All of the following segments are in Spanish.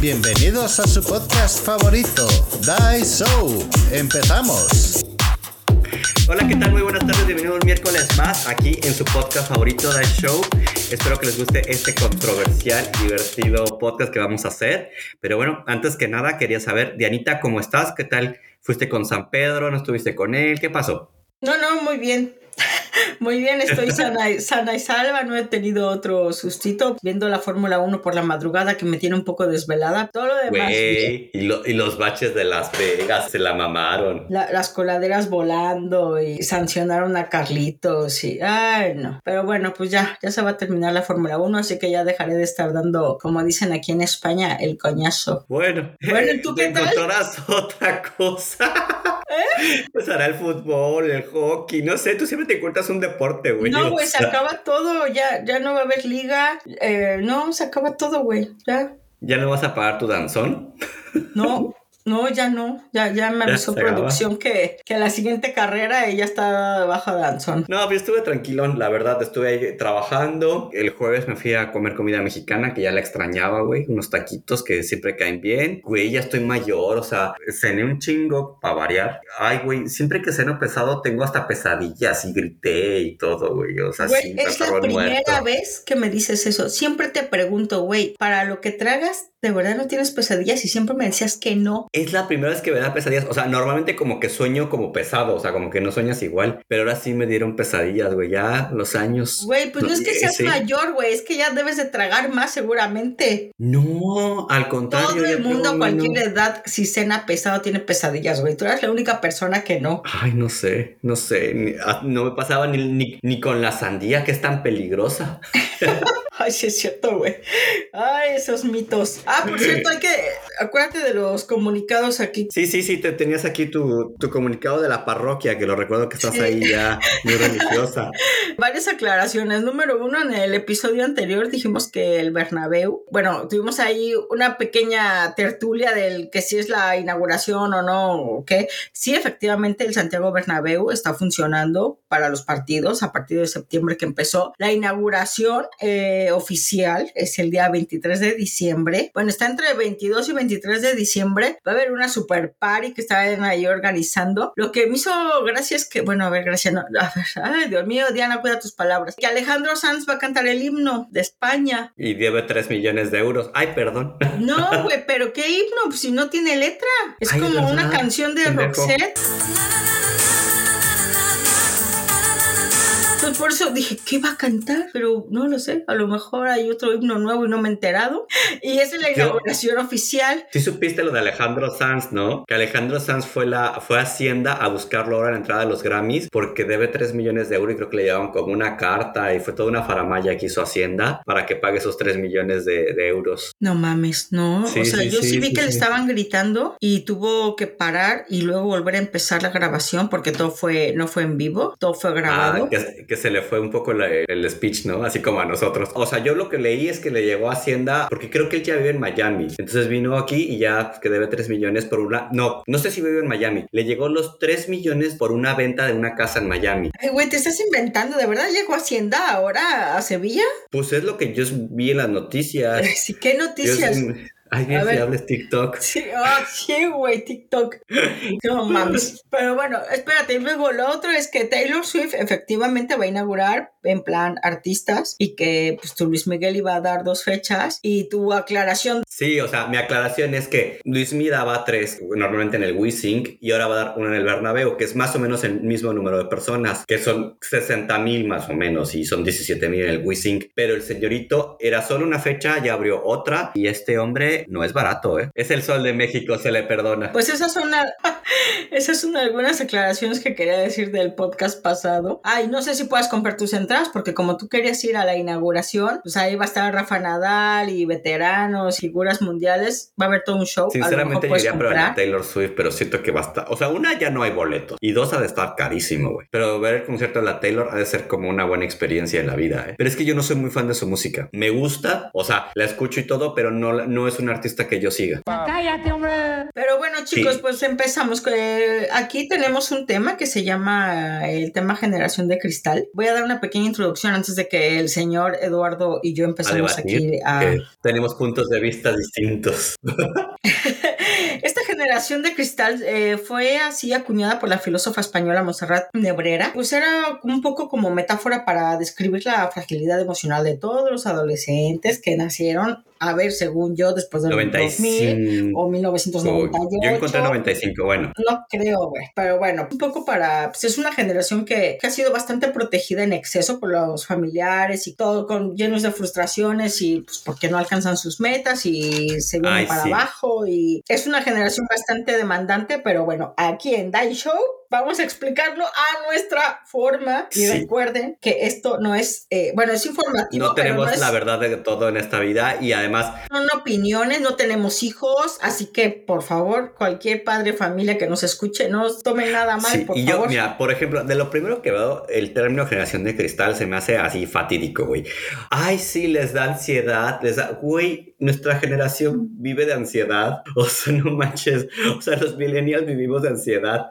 Bienvenidos a su podcast favorito, Die Show. Empezamos. Hola, ¿qué tal? Muy buenas tardes, bienvenidos un miércoles más aquí en su podcast favorito, Die Show. Espero que les guste este controversial, divertido podcast que vamos a hacer. Pero bueno, antes que nada, quería saber, Dianita, ¿cómo estás? ¿Qué tal? ¿Fuiste con San Pedro? ¿No estuviste con él? ¿Qué pasó? No, no, muy bien. Muy bien, estoy sana y, sana y salva, no he tenido otro sustito viendo la Fórmula 1 por la madrugada que me tiene un poco desvelada. Todo lo demás. Y, lo- y los baches de Las Vegas se la mamaron. la- las coladeras volando y sancionaron a Carlitos y ay no. Pero bueno, pues ya, ya se va a terminar la Fórmula 1, así que ya dejaré de estar dando, como dicen aquí en España, el coñazo. Bueno, Bueno, ¿y tú qué tal? encontrarás otra cosa. Pues hará el fútbol, el hockey, no sé, tú siempre te encuentras un deporte, güey. no, güey, se acaba todo, ya, ya no va a haber liga, eh, no, se acaba todo, güey, ya. ¿Ya no vas a pagar tu danzón? No, no, ya no. Ya, ya me avisó producción que, que la siguiente carrera ella está bajo danzón. No, yo estuve tranquilón, la verdad, estuve ahí trabajando. El jueves me fui a comer comida mexicana, que ya la extrañaba, güey. Unos taquitos que siempre caen bien. Güey, ya estoy mayor, o sea, cené un chingo para variar. Ay, güey, siempre que ceno pesado tengo hasta pesadillas y grité y todo, güey. O sea, Güey, sí, es la primera muerto. vez que me dices eso. Siempre te pregunto, güey, para lo que tragas, ¿de verdad no tienes pesadillas? Y siempre me decías que no. Es la primera vez que me da pesadillas. O sea, normalmente como que sueño como pesado, o sea, como que no sueñas igual. Pero ahora sí me dieron pesadillas, güey. Ya los años. Güey, pues no es que seas Sí. mayor, güey, es que ya debes de tragar más seguramente. No, al contrario. Todo el mundo a cualquier edad, si cena pesado, tiene pesadillas, güey. Tú eres la única persona que no. Ay, no sé, no sé. ni- ah, no me pasaba ni, ni, ni con la sandía que es tan peligrosa. Ay, sí es cierto, güey. Ay, esos mitos. Ah, por cierto, hay que... Acuérdate de los comunicados aquí. Sí, sí, sí, te tenías aquí tu, tu comunicado de la parroquia, que lo recuerdo que estás Sí. ahí ya muy religiosa. Varias aclaraciones. Número uno, en el episodio anterior dijimos que el Bernabéu, bueno, tuvimos ahí una pequeña tertulia del que si es la inauguración o no, o qué. Sí, efectivamente, el Santiago Bernabéu está funcionando para los partidos a partir de septiembre que empezó. La inauguración eh, oficial es el día 23 de diciembre. Bueno, está entre 22 y 23 de diciembre. Va a haber una super party que están ahí organizando. Lo que me hizo gracia es que, bueno, a ver, gracia, no, a ver, ay, Dios mío, Diana, cuida tus palabras. Que Alejandro Sanz va a cantar el himno de España. Y debe 3 millones de euros. Ay, perdón. No, güey, pero ¿qué himno? Pues si no tiene letra. Es Ay, como una canción de. Roxette. Entonces por eso dije, ¿qué va a cantar? Pero no lo sé, a lo mejor hay otro himno nuevo y no me he enterado. Y esa es la Yo- inauguración oficial. Sí supiste lo de Alejandro Sanz, ¿no? Que Alejandro Sanz fue, la, fue a Hacienda a buscarlo ahora en la entrada de los Grammys porque debe 3 millones de euros y creo que le llevaron como una carta y fue toda una faramaya que hizo Hacienda para que pague esos 3 millones de, de euros. No mames, no. Sí, o sea, sí, yo sí, sí, vi que le estaban gritando y tuvo que parar y luego volver a empezar la grabación porque todo fue, no fue en vivo, todo fue grabado. Ah, que, que se le fue un poco la- el speech, ¿no? Así como a nosotros. O sea, yo lo que leí es que le llegó a Hacienda porque creo que él ya vive en Miami. Entonces vino aquí y ya pues, que debe 3 millones por una... No, no sé si vive en Miami. Le llegó los 3 millones por una venta de una casa en Miami. Ay, güey, te estás inventando, ¿de verdad llegó Hacienda ahora a Sevilla? Pues es lo que yo vi en las noticias. Sí, ¿qué noticias? Ay, bien A ver. fiables TikTok. Sí, ah, sí, güey, TikTok. No mames. Pero bueno, espérate. y Luego lo otro es que Taylor Swift efectivamente va a inaugurar en plan artistas y que pues tu Luis Miguel iba a dar dos fechas y tu aclaración. Sí, o sea, mi aclaración es que Luis Mi daba tres normalmente en el WeSync y ahora va a dar uno en el Bernabéu, que es más o menos el mismo número de personas, que son 60 mil más o menos y son 17 mil en el WeSync. Pero el señorito era solo una fecha, ya abrió otra y este hombre no es barato, ¿eh? Es el sol de México, se le perdona. Pues esas son, algunas aclaraciones que quería decir del podcast pasado. Ay, no sé si puedas comprar tus entradas porque como tú querías ir a la inauguración, pues ahí va a estar Rafa Nadal y veteranos, figuras mundiales. Va a haber todo un show. A lo mejor Sinceramente yo iría a comprar. Taylor Swift, pero siento que va a estar, o sea, una ya no hay boletos y dos ha de estar carísimo, güey. Pero ver el concierto de la Taylor ha de ser como una buena experiencia en la vida, ¿eh? Pero es que yo no soy muy fan de su música. Me gusta, o sea, la escucho y todo, pero no, no es un artista que yo siga. Pero bueno, chicos, Sí. pues empezamos. Eh, aquí tenemos un tema que se llama el tema generación de cristal. Voy a dar una pequeña introducción antes de que el señor Eduardo y yo empecemos aquí a... Tenemos puntos de vista distintos. Esta generación de cristal eh, fue así acuñada por la filósofa española Monserrat Nebrera, pues era un poco como metáfora para describir la fragilidad emocional de todos los adolescentes que nacieron a ver, según yo, después del 2000 o 1998. Yo encontré 95, bueno. No creo, güey. Pero bueno, un poco para. Pues es una generación que, ha sido bastante protegida en exceso por los familiares y todo, con llenos de frustraciones y pues porque no alcanzan sus metas y se vienen para abajo. Y es una generación bastante demandante, pero bueno, aquí en Die Show vamos a explicarlo a nuestra forma. Y recuerden que esto no es, eh, bueno, es informativo. No tenemos la verdad de todo en esta vida y además... Son opiniones, no tenemos hijos, así que por favor, cualquier padre familia que nos escuche, no tome nada mal, por y yo, mira, por ejemplo, de lo primero que veo, el término generación de cristal se me hace así fatídico, güey. Ay, sí, les da ansiedad, les da, güey, nuestra generación vive de ansiedad, o sea, no manches, o sea, los millennials vivimos de ansiedad,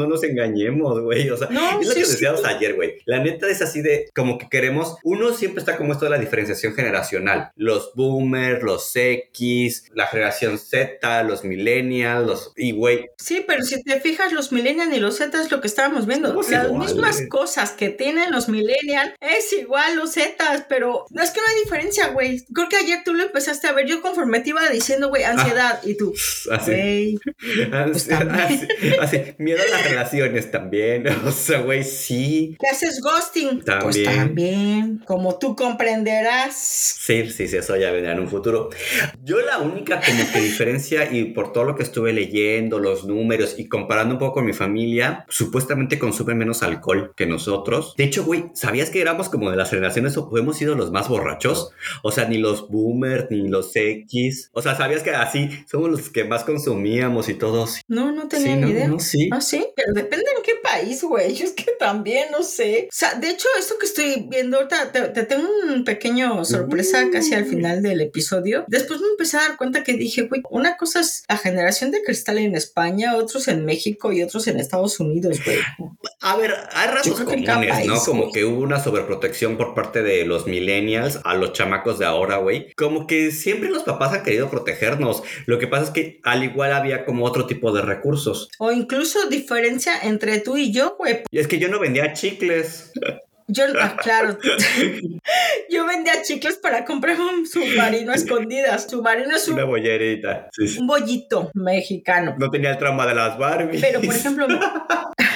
no nos engañemos, güey. O sea, es lo que decíamos ayer, güey. La neta es así de como que queremos. Uno siempre está como esto de la diferenciación generacional. Los boomers, los X, la generación Z, los millennials, los. Y, güey. Sí, pero si te fijas, los millennials y los Z es lo que estábamos viendo. Las mismas cosas que tienen los millennials es igual los Z, pero no es que no hay diferencia, güey. Creo que ayer tú lo empezaste a ver. Yo conforme te iba diciendo, güey, ansiedad. y tú, así. Pues así, así, Miedo a la relaciones también. O sea, güey, sí. ¿Qué haces ghosting? También. Pues también. Como tú comprenderás. Sí, sí, sí, eso ya vendrá en un futuro. Yo la única como que diferencia y por todo lo que estuve leyendo, los números y comparando un poco con mi familia, supuestamente consumen menos alcohol que nosotros. De hecho, güey, ¿sabías que éramos como de las generaciones o hemos sido los más borrachos? O sea, ni los boomers, ni los X. O sea, ¿sabías que así somos los que más consumíamos y todos? No, no tenía ni idea. sí. ¿Ah, sí? Pero depende en qué país, güey. Es que también no sé. O sea, de hecho, esto que estoy viendo ahorita, te, tengo un pequeño sorpresa casi al final del episodio. Después me empecé a dar cuenta que dije, güey, una cosa es la generación de cristal en España, otros en México y otros en Estados Unidos, güey. A ver, hay rasgos comunes, ¿no? Como que hubo una sobreprotección por parte de los millennials a los chamacos de ahora, güey. Como que siempre los papás han querido protegernos. Lo que pasa es que al igual había como otro tipo de recursos. O incluso diferencia entre tú y yo, güey. Y es que yo no vendía chicles. Yo, ah, claro. yo vendía chicles para comprar un submarino a escondidas. Submarino es un. Una bollerita. Un bollito mexicano. No tenía el trauma de las Barbie. Pero, por ejemplo,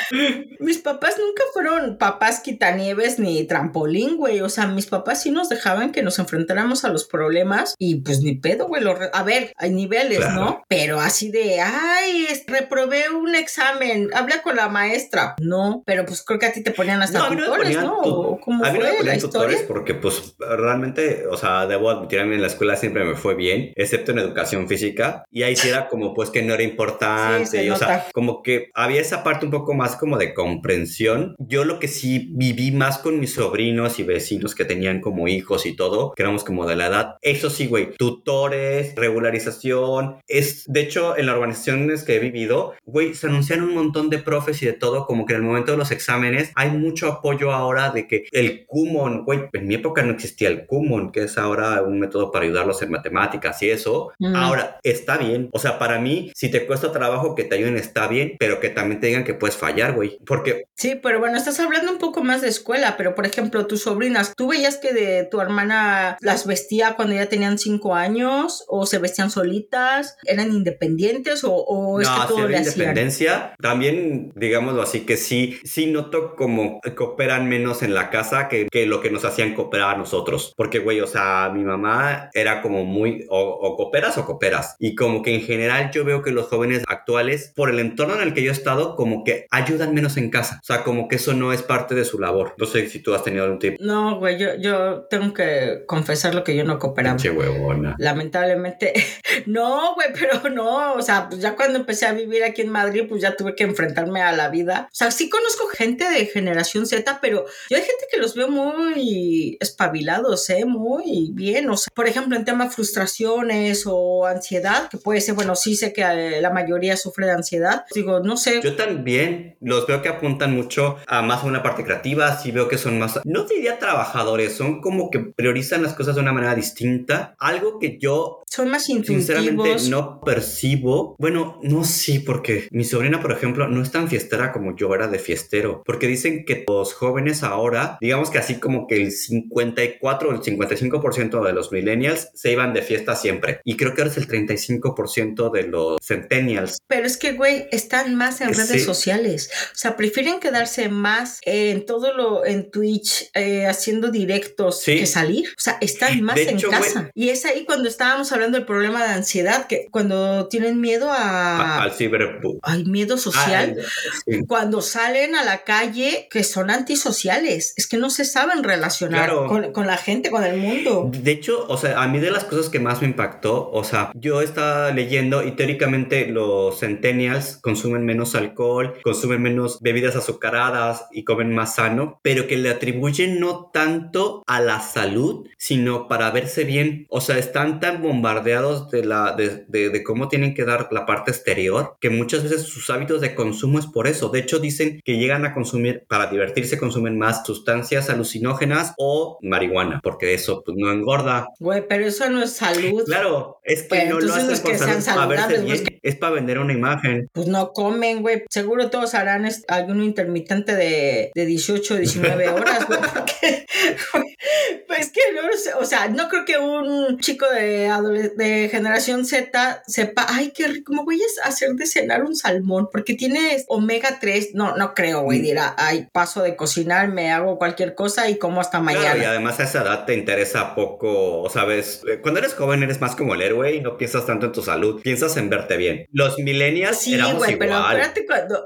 mis papás nunca fueron papás quitanieves ni trampolín, güey. O sea, mis papás sí nos dejaban que nos enfrentáramos a los problemas y pues ni pedo, güey. A ver, hay niveles, ¿no? Pero así de, ay, reprobé un examen, habla con la maestra. No, pero pues creo que a ti te ponían hasta tutores, ¿no? a mí no me ponían tutores porque pues realmente, o sea, debo admitir, a mí en la escuela siempre me fue bien, excepto en educación física. Y ahí sí era como pues que no era importante. o sea, como que había esa parte un poco más como de comprensión. Yo lo que sí viví más con mis sobrinos y vecinos que tenían como hijos y todo, que éramos como de la edad. Eso sí, güey, tutores, regularización. Es, de hecho, en las organizaciones que he vivido, güey, se anuncian un montón de profes y de todo, como que en el momento de los exámenes hay mucho apoyo ahora de que el Kumon, güey, en mi época no existía el Kumon, que es ahora un método para ayudarlos en matemáticas y eso. Mm. Ahora, está bien. O sea, para mí, si te cuesta trabajo que te ayuden, está bien, pero que también te digan que puedes fallar, güey. Porque... Sí, pero bueno, estás hablando un poco más de escuela, pero por ejemplo, tus sobrinas, ¿tú veías que de tu hermana las vestía cuando ya tenían cinco años o se vestían solitas? ¿Eran independientes o, o es que todo le independencia. También, digámoslo así, que sí, sí noto como cooperan menos en la casa que, que lo que nos hacían cooperar a nosotros. Porque, güey, o sea, mi mamá era como muy o, o cooperas o cooperas. Y como que en general yo veo que los jóvenes actuales, por el entorno en el que yo he estado, como que hay ayudan menos en casa. O sea, como que eso no es parte de su labor. No sé si tú has tenido algún tipo. No, güey, yo, yo tengo que confesar lo que yo no cooperaba. Che huevona. Lamentablemente, no, güey, pero no, o sea, pues ya cuando empecé a vivir aquí en Madrid, pues ya tuve que enfrentarme a la vida. O sea, sí conozco gente de generación Z, pero yo hay gente que los veo muy espabilados, ¿eh? Muy bien. O sea, por ejemplo, en tema frustraciones o ansiedad, que puede ser, bueno, sí sé que eh, la mayoría sufre de ansiedad. Digo, no sé. Yo también los veo que apuntan mucho a más a una parte creativa, sí veo que son más, no diría trabajadores, son como que priorizan las cosas de una manera distinta. Algo que yo son más sinceramente intuitivos. no percibo. Bueno, no sí, porque mi sobrina, por ejemplo, no es tan fiestera como yo era de fiestero, porque dicen que los jóvenes ahora, digamos que así como que el 54 o el 55% de los millennials se iban de fiesta siempre. Y creo que ahora es el 35% de los centennials. Pero es que, güey, están más en redes Sí. sociales. O sea, prefieren quedarse más en todo lo, en Twitch, eh, haciendo directos Sí. que salir. O sea, están más De en hecho, casa. Y es ahí cuando estábamos hablando del problema de ansiedad, que cuando tienen miedo a- al ciberbullying. Hay miedo social. Ah, sí. Cuando salen a la calle, que son antisociales, es que no se saben relacionar Claro. con, con la gente, con el mundo. De hecho, o sea, a mí de las cosas que más me impactó, o sea, yo estaba leyendo y teóricamente los centennials consumen menos alcohol, consumen menos bebidas azucaradas y comen más sano, pero que le atribuyen no tanto a la salud, sino para verse bien. O sea, están tan bombardeados de, la, de, de- de cómo tienen que dar la parte exterior que muchas veces sus hábitos de consumo es por eso. De hecho, dicen que llegan a consumir, para divertirse, consumen más sustancias alucinógenas o marihuana, porque eso pues, no engorda. Güey, pero eso no es salud. Claro, es que Bueno, no lo hacen es que por sean salud, para verse saludables, bien, pues, es para vender una imagen. Pues no comen, güey. Seguro todos harán ayuno intermitente de, de 18 o 19 horas, güey. Porque, pues que no sé. O sea, no creo que un chico de, de generación Z sepa, ay, qué rico, me voy a hacer de cenar un salmón, porque tiene omega 3. No, no creo, güey. Mm. Dirá, ay, paso de cocinar, me hago cualquier cosa y como hasta mañana. Claro, y además a esa edad te interesa poco, o sabes, eh, cuando eres joven eres más como el héroe y no piensas tanto en tu salud, piensas en verte bien. Los millennials Sí, éramos güey, pero igual. espérate cuando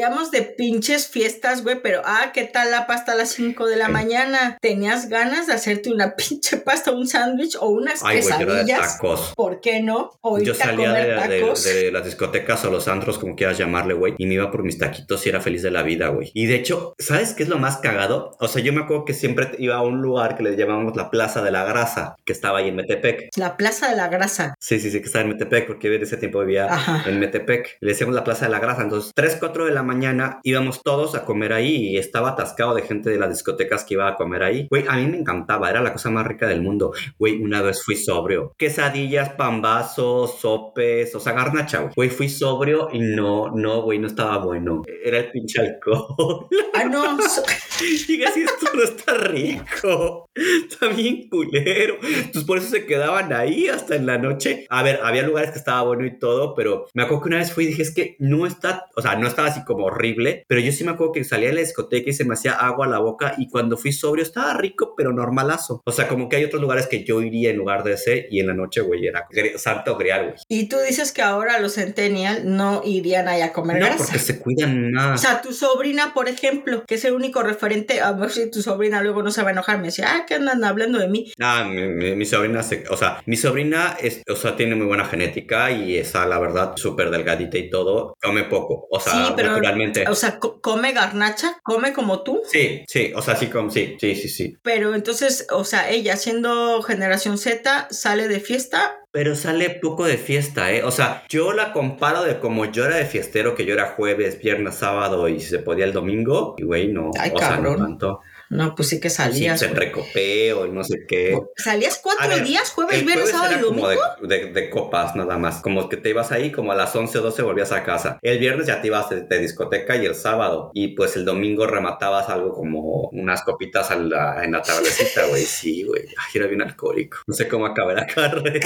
de pinches fiestas, güey, pero ah, ¿qué tal la pasta a las 5 de la Sí. mañana? ¿Tenías ganas de hacerte una pinche pasta, un sándwich o unas Ay, güey, yo era de quesadillas? tacos. ¿Por qué no? Yo salía de, comer de- tacos. de las discotecas o los antros, como quieras llamarle, güey, y me iba por mis taquitos y era feliz de la vida, güey. Y de hecho, ¿sabes qué es lo más cagado? O sea, yo me acuerdo que siempre iba a un lugar que le llamábamos la Plaza de la Grasa, que estaba ahí en Metepec. La plaza de la grasa. Sí, sí, sí, que estaba en Metepec, porque en ese tiempo vivía Ajá. en Metepec. Le decíamos la Plaza de la Grasa. Entonces, 3, 4 de la mañana íbamos todos a comer ahí y estaba atascado de gente de las discotecas que iba a comer ahí. Güey, a mí me encantaba, era la cosa más rica del mundo. Güey, una vez fui sobrio. Quesadillas, pambazos, sopes, o sea, garnacha, güey. Güey, fui sobrio y no, no, güey, no estaba bueno. Era el pinche alcohol. Ah, no. Diga, si esto no está rico, está bien culero. Entonces por eso se quedaban ahí hasta en la noche. A ver, había lugares que estaba bueno y todo, pero me acuerdo que una vez fui y dije, es que no está, o sea, no estaba así como horrible, pero yo sí me acuerdo que salía de la discoteca y se me hacía agua a la boca y cuando fui sobrio estaba rico, pero normalazo. O sea, como que hay otros lugares que yo iría en lugar de ese y en la noche, güey, era santo grial, güey. Y tú dices que ahora los centennial no irían ahí a comer No, grasa. porque se cuidan O más. sea, tu sobrina, por ejemplo, que es el único referente, a ver si tu sobrina luego no se va a enojar, me decía, ah, que andan hablando de mí. Ah, mi, mi- mi sobrina, se- o sea, mi sobrina es, o sea, tiene muy buena genética y está, la verdad, súper delgadita y todo. Come poco, o sea, Sí, pero- naturalmente. O sea, co- come garnacha, come como tú, Sí, sí, o sea, sí, como, sí, sí, sí, sí. pero entonces, o sea, ella siendo generación Z, sale de fiesta. Pero sale poco de fiesta, ¿eh? O sea, yo la comparo de como yo era de fiestero, que yo era jueves, viernes, sábado y si se podía el domingo. Y güey, no, Ay, o sea, cabrón. no tanto. No, pues sí que Sí, salías. se güey. recopeo y no sé qué. ¿Salías cuatro ver, días? ¿Jueves, viernes, sábado y era como domingo? de, de- de copas nada más, como que te ibas ahí como a las 11 o 12 volvías a casa. El viernes ya te ibas de, de discoteca y el sábado. Y pues el domingo rematabas algo como unas copitas a la- en la tardecita, güey. Sí, güey. Ay, era bien alcohólico. No sé cómo acabé la carrera.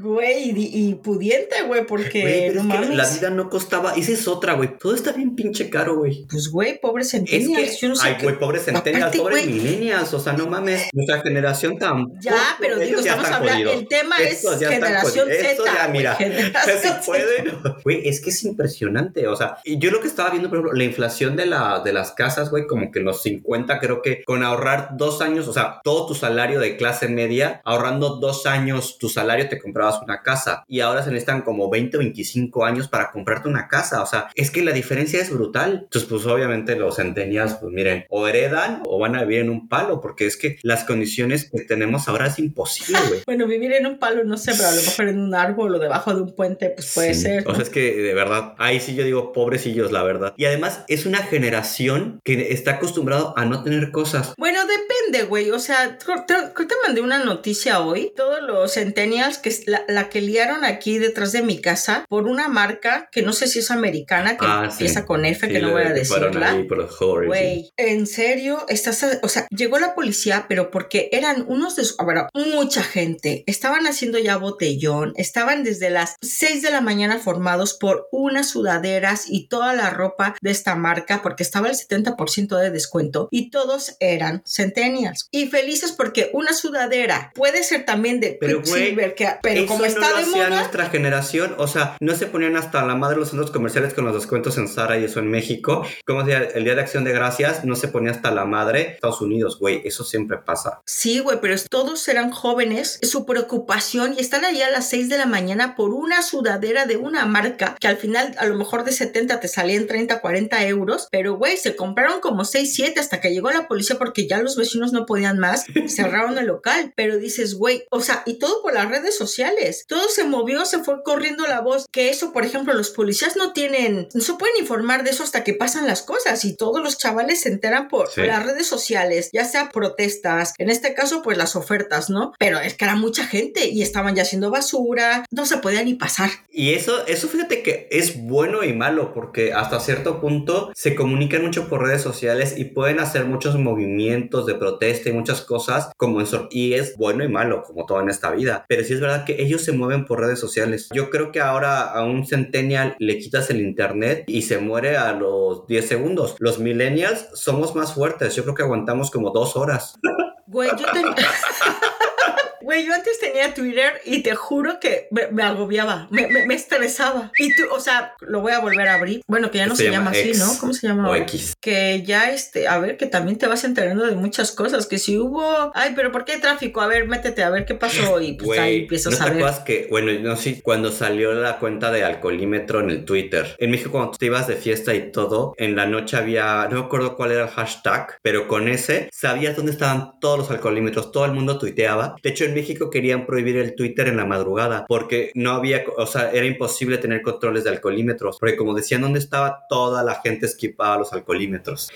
Güey, y, y pudiente, güey, porque Güey, pero no es que la vida no costaba. Esa es otra, güey. Todo está bien pinche caro, güey. Pues, güey, pobre Es centennials, que, yo no sé ay, güey, pobres centenias, Aparte, pobres milenias, o sea, no mames, nuestra generación tan... Ya, pero digo, estamos hablando, el tema es Estos están generación. Z. Esto ya, mira, si pueden. Güey, es que es impresionante, o sea, yo lo que estaba viendo, por ejemplo, la inflación de, la, de las casas, güey, como que en los 50, creo que con ahorrar dos años, o sea, todo tu salario de clase media, ahorrando dos años tu salario te comprabas una casa, y ahora se necesitan como 20 o 25 años para comprarte una casa, o sea, es que la diferencia es brutal. Entonces, pues obviamente los centenias, pues miren, o heredan o van a vivir en un palo, porque es que las condiciones que tenemos ahora es imposible, güey. Bueno, vivir en un palo, no sé, pero a lo mejor en un árbol o debajo de un puente, pues puede Sí. ser. O ¿no? sea, es que de verdad, ahí sí yo digo pobrecillos, la verdad. Y además es una generación que está acostumbrado a no tener cosas. Bueno, depende, güey. O sea, te, te- te mandé una noticia hoy. Todos los centennials que la, la que liaron aquí detrás de mi casa por una marca que no sé si es americana, que Ah, sí. empieza con F, Sí, que no voy a decirla. Güey, en serio, estás, a- o sea, llegó la policía, pero porque eran unos de, ah, bueno, mucha gente, estaban haciendo ya botellón, estaban desde las 6 de la mañana formados por unas sudaderas y toda la ropa de esta marca, porque estaba el 70% de descuento, y todos eran centennials. Y felices porque una sudadera puede ser también de Pero, güey, Quicksilver, que, pero como no está lo de moda, nuestra generación, o sea, no se ponían hasta la madre los centros comerciales con los descuentos en Zara y eso en México. Como decía, el Día de Acción de Gracias no se ponía hasta la madre Estados Unidos, güey, eso siempre pasa. Sí, güey, pero todos eran jóvenes. Su preocupación y están allá a las 6 de la mañana por una sudadera de una marca que al final a lo mejor de 70 te salían 30, 40 euros. Pero, güey, se compraron como 6, 7 hasta que llegó la policía porque ya los vecinos no podían más. Cerraron el local. Pero dices, güey, o sea, y todo por las redes sociales. Todo se movió, se fue corriendo la voz. Que eso, por ejemplo, los policías no tienen, no se pueden informar de eso hasta que pasan las cosas y todos los chavales se enteran por, Sí. las redes sociales, ya sea protestas, en este caso pues las ofertas, ¿no? Pero es que era mucha gente y estaban ya haciendo basura, no se podía ni pasar. Y eso, eso fíjate que es bueno y malo porque hasta cierto punto se comunican mucho por redes sociales y pueden hacer muchos movimientos de protesta y muchas cosas como eso. Y es bueno y malo como todo en esta vida. Pero sí es verdad que ellos se mueven por redes sociales. Yo creo que ahora a un centennial le quitas el internet y se muere a los 10 segundos. Los millennials somos más fuertes. Yo creo que aguantamos como dos horas. Güey, yo ten- Güey, yo antes tenía Twitter y te juro que me, me agobiaba, me, me- me estresaba. Y tú, o sea, lo voy a volver a abrir. Bueno, que ya no se, llama, así, ¿no? ¿Cómo se llama? O? X. que ya este, a ver, que también te vas enterando de muchas cosas, que si hubo, ay, pero ¿por qué hay tráfico? A ver, métete a ver qué pasó y pues ahí empiezas ¿no a ver. que, bueno, no sé, cuando salió la cuenta de alcoholímetro en el Twitter, en México cuando te ibas de fiesta y todo, en la noche había, no me acuerdo cuál era el hashtag, pero con ese sabías dónde estaban todos los alcoholímetros, todo el mundo tuiteaba. De hecho, en México querían prohibir el Twitter en la madrugada porque no había, o sea, era imposible tener controles de alcoholímetros, porque como decían dónde estaba, toda la gente esquipaba los alcoholímetros.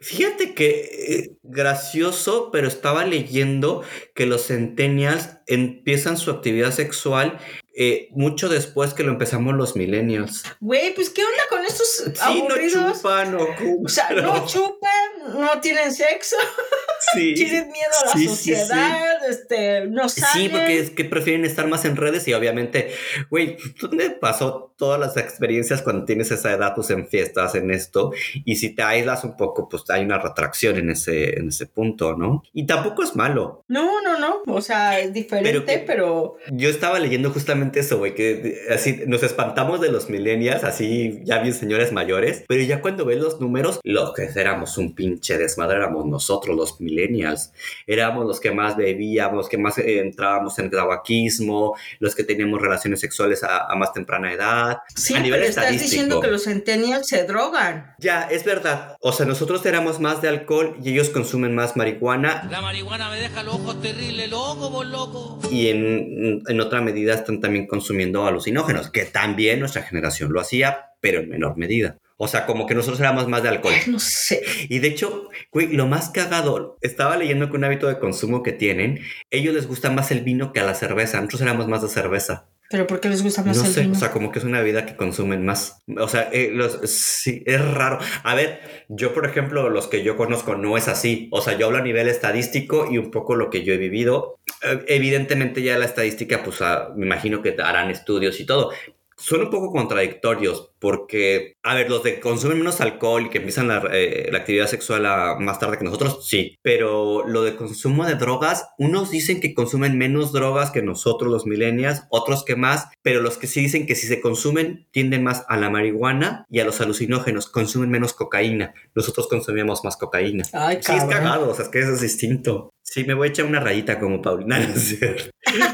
Fíjate que eh, gracioso, pero estaba leyendo que los centennials empiezan su actividad sexual eh, mucho después que lo empezamos los millennials. Güey, pues ¿qué onda con estos Sí, aburridos? no chupan o o sea, no chupan, no tienen sexo, sí. tienen miedo a la Sí, sociedad, este, no salen. Sí, porque es que prefieren estar más en redes y obviamente, güey, ¿dónde pasó todas las experiencias cuando tienes esa edad, pues en fiestas, en esto? Y si te aíslas un poco, pues hay una retracción en ese, en ese punto, ¿no? Y tampoco es malo. No, no, no, o sea, es diferente, Pero Yo estaba leyendo justamente eso, güey, que así nos espantamos de los millennials, así ya bien señores mayores, pero ya cuando ves los números, lo que éramos un pinche desmadre éramos nosotros, los millennials. Éramos los que más bebíamos, los que más entrábamos en el tabaquismo, los que teníamos relaciones sexuales a, a más temprana edad. sí, a nivel pero estás estadístico. diciendo que los centennials se drogan. Ya, es verdad. O sea, nosotros éramos más de alcohol y ellos consumen más marihuana La marihuana me deja los ojos terribles, loco, vos loco. y en, en otra medida están también consumiendo alucinógenos, que también nuestra generación lo hacía, pero en menor medida. O sea, como que nosotros éramos más de alcohol. No sé. Y de hecho, güey, lo más cagado, estaba leyendo que un hábito de consumo que tienen, ellos les gusta más el vino que a la cerveza, nosotros éramos más de cerveza. Pero ¿por qué les gusta más No el sé, vino? o sea, como que es una bebida que consumen más. O sea, eh, los, sí, es raro. A ver, yo, por ejemplo, los que yo conozco no es así. O sea, yo hablo a nivel estadístico y un poco lo que yo he vivido. Eh, Evidentemente ya la estadística, pues ah, me imagino que harán estudios y todo. Son un poco contradictorios porque, a ver, los de que consumen menos alcohol y que empiezan la, eh, la actividad sexual a- más tarde que nosotros, sí. Pero lo de consumo de drogas, unos dicen que consumen menos drogas que nosotros los millennials, otros que más, pero los que sí dicen que si se consumen tienden más a la marihuana y a los alucinógenos, consumen menos cocaína. Nosotros consumíamos más cocaína. Ay, Sí, es cagado, o sea, es que eso es distinto. Sí, me voy a echar una rayita como Paulina. ¿no?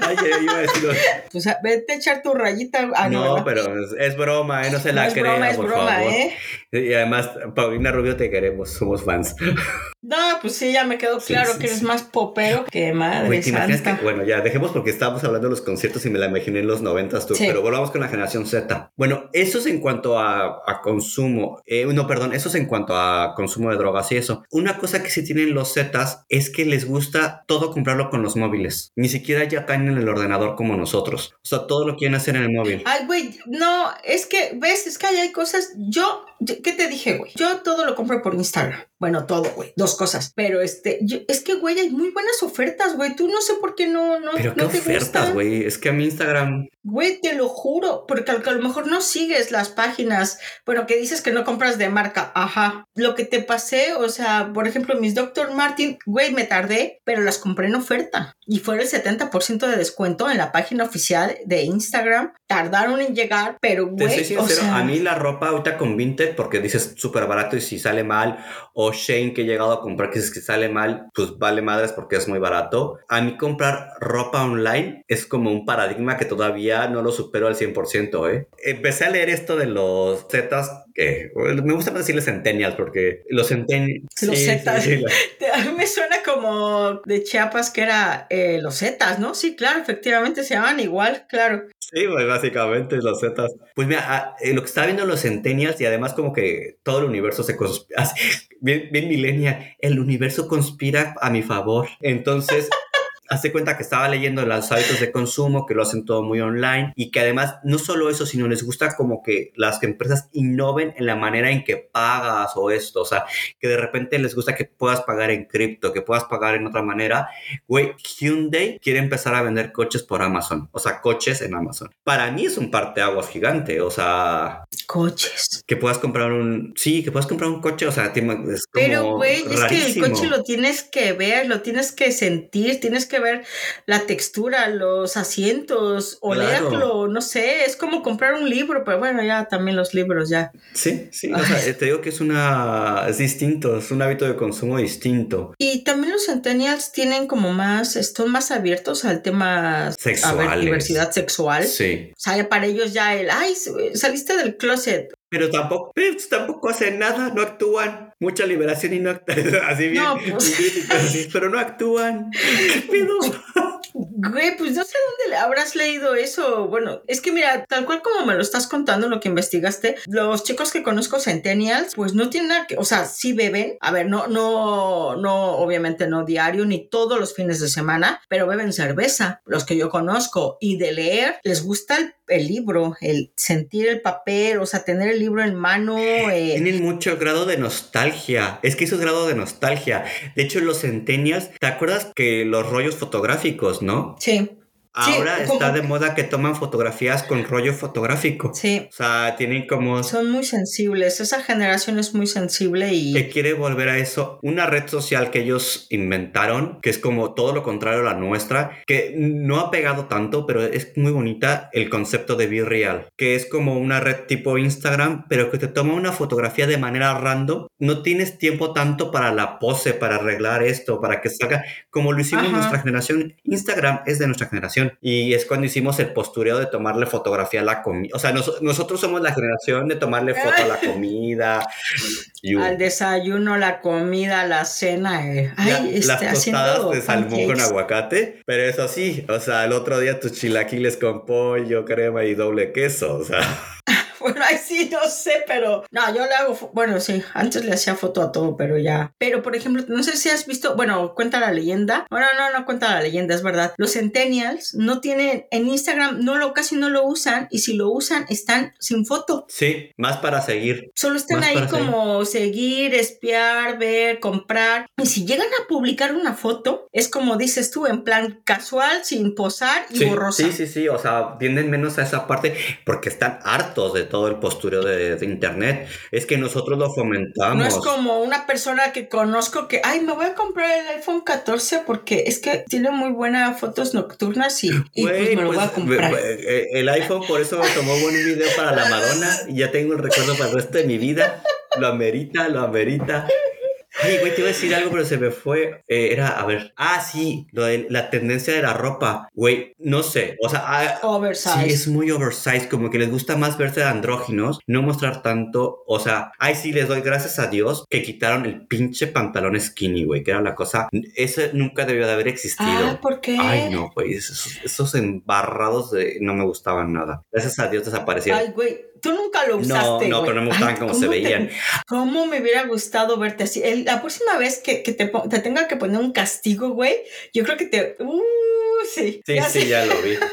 Ay, iba a decir- Pues vete a echar tu rayita. Ah, no, pero es, es broma, ¿eh? no se No la es crea, broma, es por broma, favor. ¿eh? Y además, Paulina Rubio te queremos, somos fans. No, pues sí, ya me quedó claro sí, que eres sí. más popero que madre Güey, ¿te imaginas santa. que, bueno, ya dejemos porque estábamos hablando de los conciertos y me la imaginé en los noventas tú, pero volvamos con la generación Z. Bueno, eso es en cuanto a, a consumo, eh, no, perdón, eso es en cuanto a consumo de drogas y eso. Una cosa que sí tienen los Zetas es que les gusta todo comprarlo con los móviles. Ni siquiera ya caen en el ordenador como nosotros. O sea, todo lo quieren hacer en el móvil. Ay, güey, no, es que, ves, es que ahí hay cosas. Yo, ¿qué te dije, güey? Yo todo lo compro por Instagram. Bueno, todo, güey, dos cosas. Pero este, yo- es que, güey, hay muy buenas ofertas, güey. Tú no sé por qué no, no, Pero qué no te ofertas, güey. Es que a mi Instagram Güey, te lo juro, porque a, lo mejor no sigues las páginas, bueno, que dices que no compras de marca, ajá. Lo que te pasé, o sea, por ejemplo, mis Dr. Martin, güey, me tardé, pero las compré en oferta y fue el 70% de descuento en la página oficial de Instagram. Tardaron en llegar, pero Te güey, soy o sincero, sea, a mí la ropa ahorita con Vinted, porque dices súper barato y si sale mal, o Shane que he llegado a comprar que dices que sale mal, pues vale madres porque es muy barato. A mí comprar ropa online es como un paradigma que todavía no lo supero al 100%, ¿eh? Empecé a leer esto de los Zetas, que me gusta más decirles Centennials, porque los Centennials... Los Zetas. la- a mí me suena como de Chiapas que era eh, los Zetas, ¿no? Sí, claro, efectivamente se llaman igual, claro. Sí, pues básicamente los Zetas. Pues mira, ah, eh, lo que estaba viendo los Centennials y además como que todo el universo se conspira. Bien, bien millennial, el universo conspira a mi favor. Entonces, hace cuenta que estaba leyendo los hábitos de consumo, que lo hacen todo muy online y que además no solo eso, sino les gusta como que las empresas innoven en la manera en que pagas o esto. O sea, que de repente les gusta que puedas pagar en cripto, que puedas pagar en otra manera. Güey, Hyundai quiere empezar a vender coches por Amazon. O sea, coches en Amazon. Para mí es un parteaguas gigante. O sea, Coches. que puedas comprar un... Sí, que puedas comprar un coche. O sea, es como Pero, güey, es que el coche lo tienes que ver, lo tienes que sentir, tienes que ver la textura, los asientos, Claro. olerlo, no sé, es como comprar un libro, pero bueno, ya también los libros ya. Sí, sí. O sea, te digo que es una... Es distinto. Es un hábito de consumo distinto. Y también los centennials tienen como más, están más abiertos al tema, a ver, Sexuales. diversidad sexual. Sí. O sea, para ellos ya el, ay, saliste del closet. Pero tampoco, pero tampoco hacen nada, no actúan. Mucha liberación y no actúan. Así bien. No, pues. bien, pero no actúan. ¿Qué pedo? Güey, pues no sé dónde habrás leído eso. Bueno, es que mira, tal cual como me lo estás contando, lo que investigaste, los chicos que conozco centennials, pues no tienen nada que, o sea, sí beben. A ver, no, no, no, obviamente no diario ni todos los fines de semana, pero beben cerveza, los que yo conozco. Y de leer, les gusta el, el libro, el sentir el papel, o sea, tener el libro en mano. eh, Tienen mucho grado de nostalgia. Es que eso es grado de nostalgia. De hecho, los centennials, ¿te acuerdas que los rollos fotográficos, no? Sí, Ahora está de moda que toman fotografías con rollo fotográfico. sí. O sea, tienen como Son muy sensibles, esa generación es muy sensible y... que quiere volver a eso. Una red social que ellos inventaron, que es como todo lo contrario a la nuestra, que no ha pegado tanto, pero es muy bonita el concepto de Be Real, que es como una red tipo Instagram, pero que te toma una fotografía de manera random. No tienes tiempo tanto para la pose, para arreglar esto, para que salga como lo hicimos Ajá. nuestra generación. Instagram es de nuestra generación y es cuando hicimos el postureo de tomarle fotografía a la comida. O sea, nos- nosotros somos la generación de tomarle foto a la comida. Al desayuno, la comida, la cena. eh. Ay, este, las tostadas de salmón con aguacate, pero eso sí, o sea, el otro día tus chilaquiles con pollo, crema y doble queso, o sea, Bueno, ay, sí, no sé, pero no, yo le hago, bueno, sí, antes le hacía foto a todo, pero ya. Pero, por ejemplo, no sé si has visto, bueno, cuenta la leyenda. Bueno, no, no cuenta la leyenda, es verdad. Los centennials no tienen, en Instagram no lo, casi no lo usan y si lo usan están sin foto. Sí, más para seguir. Solo están Más ahí seguir. como seguir, espiar, ver, comprar. Y si llegan a publicar una foto, es como dices tú, en plan casual, sin posar y Sí, borrosa. sí, sí, sí, o sea, tienden menos a esa parte porque están hartos de todo el postureo de, de internet. Es que nosotros lo fomentamos. No es como una persona que conozco que, ay, me voy a comprar el iPhone 14 porque es que tiene muy buenas fotos nocturnas y, y pues Güey, me lo voy pues, a comprar. eh, eh, El iPhone por eso me tomó buen video para la Madonna y ya tengo el recuerdo para el resto de mi vida. Lo amerita, lo amerita. Ay, güey, te iba a decir algo, pero se me fue. Eh, era, a ver. Ah, sí, lo de la tendencia de la ropa. Güey, no sé. O sea, ah, Oversize. Sí, es muy oversized, como que les gusta más verse de andróginos, no mostrar tanto, o sea, ay sí, les doy gracias a Dios que quitaron el pinche pantalón skinny, güey, que era la cosa, ese nunca debió de haber existido. Ah, ¿por qué? Ay, no, güey, esos, esos embarrados de, no me gustaban nada. Gracias a Dios desaparecieron. Ay, güey, tú nunca lo no, usaste. no, güey. pero no me gustaban ¿cómo se te- veían. ¿Cómo me hubiera gustado verte así? El- la próxima vez que, que te, te tenga que poner un castigo, güey, yo creo que te. Uh, sí. Sí, ya sí, ya lo vi.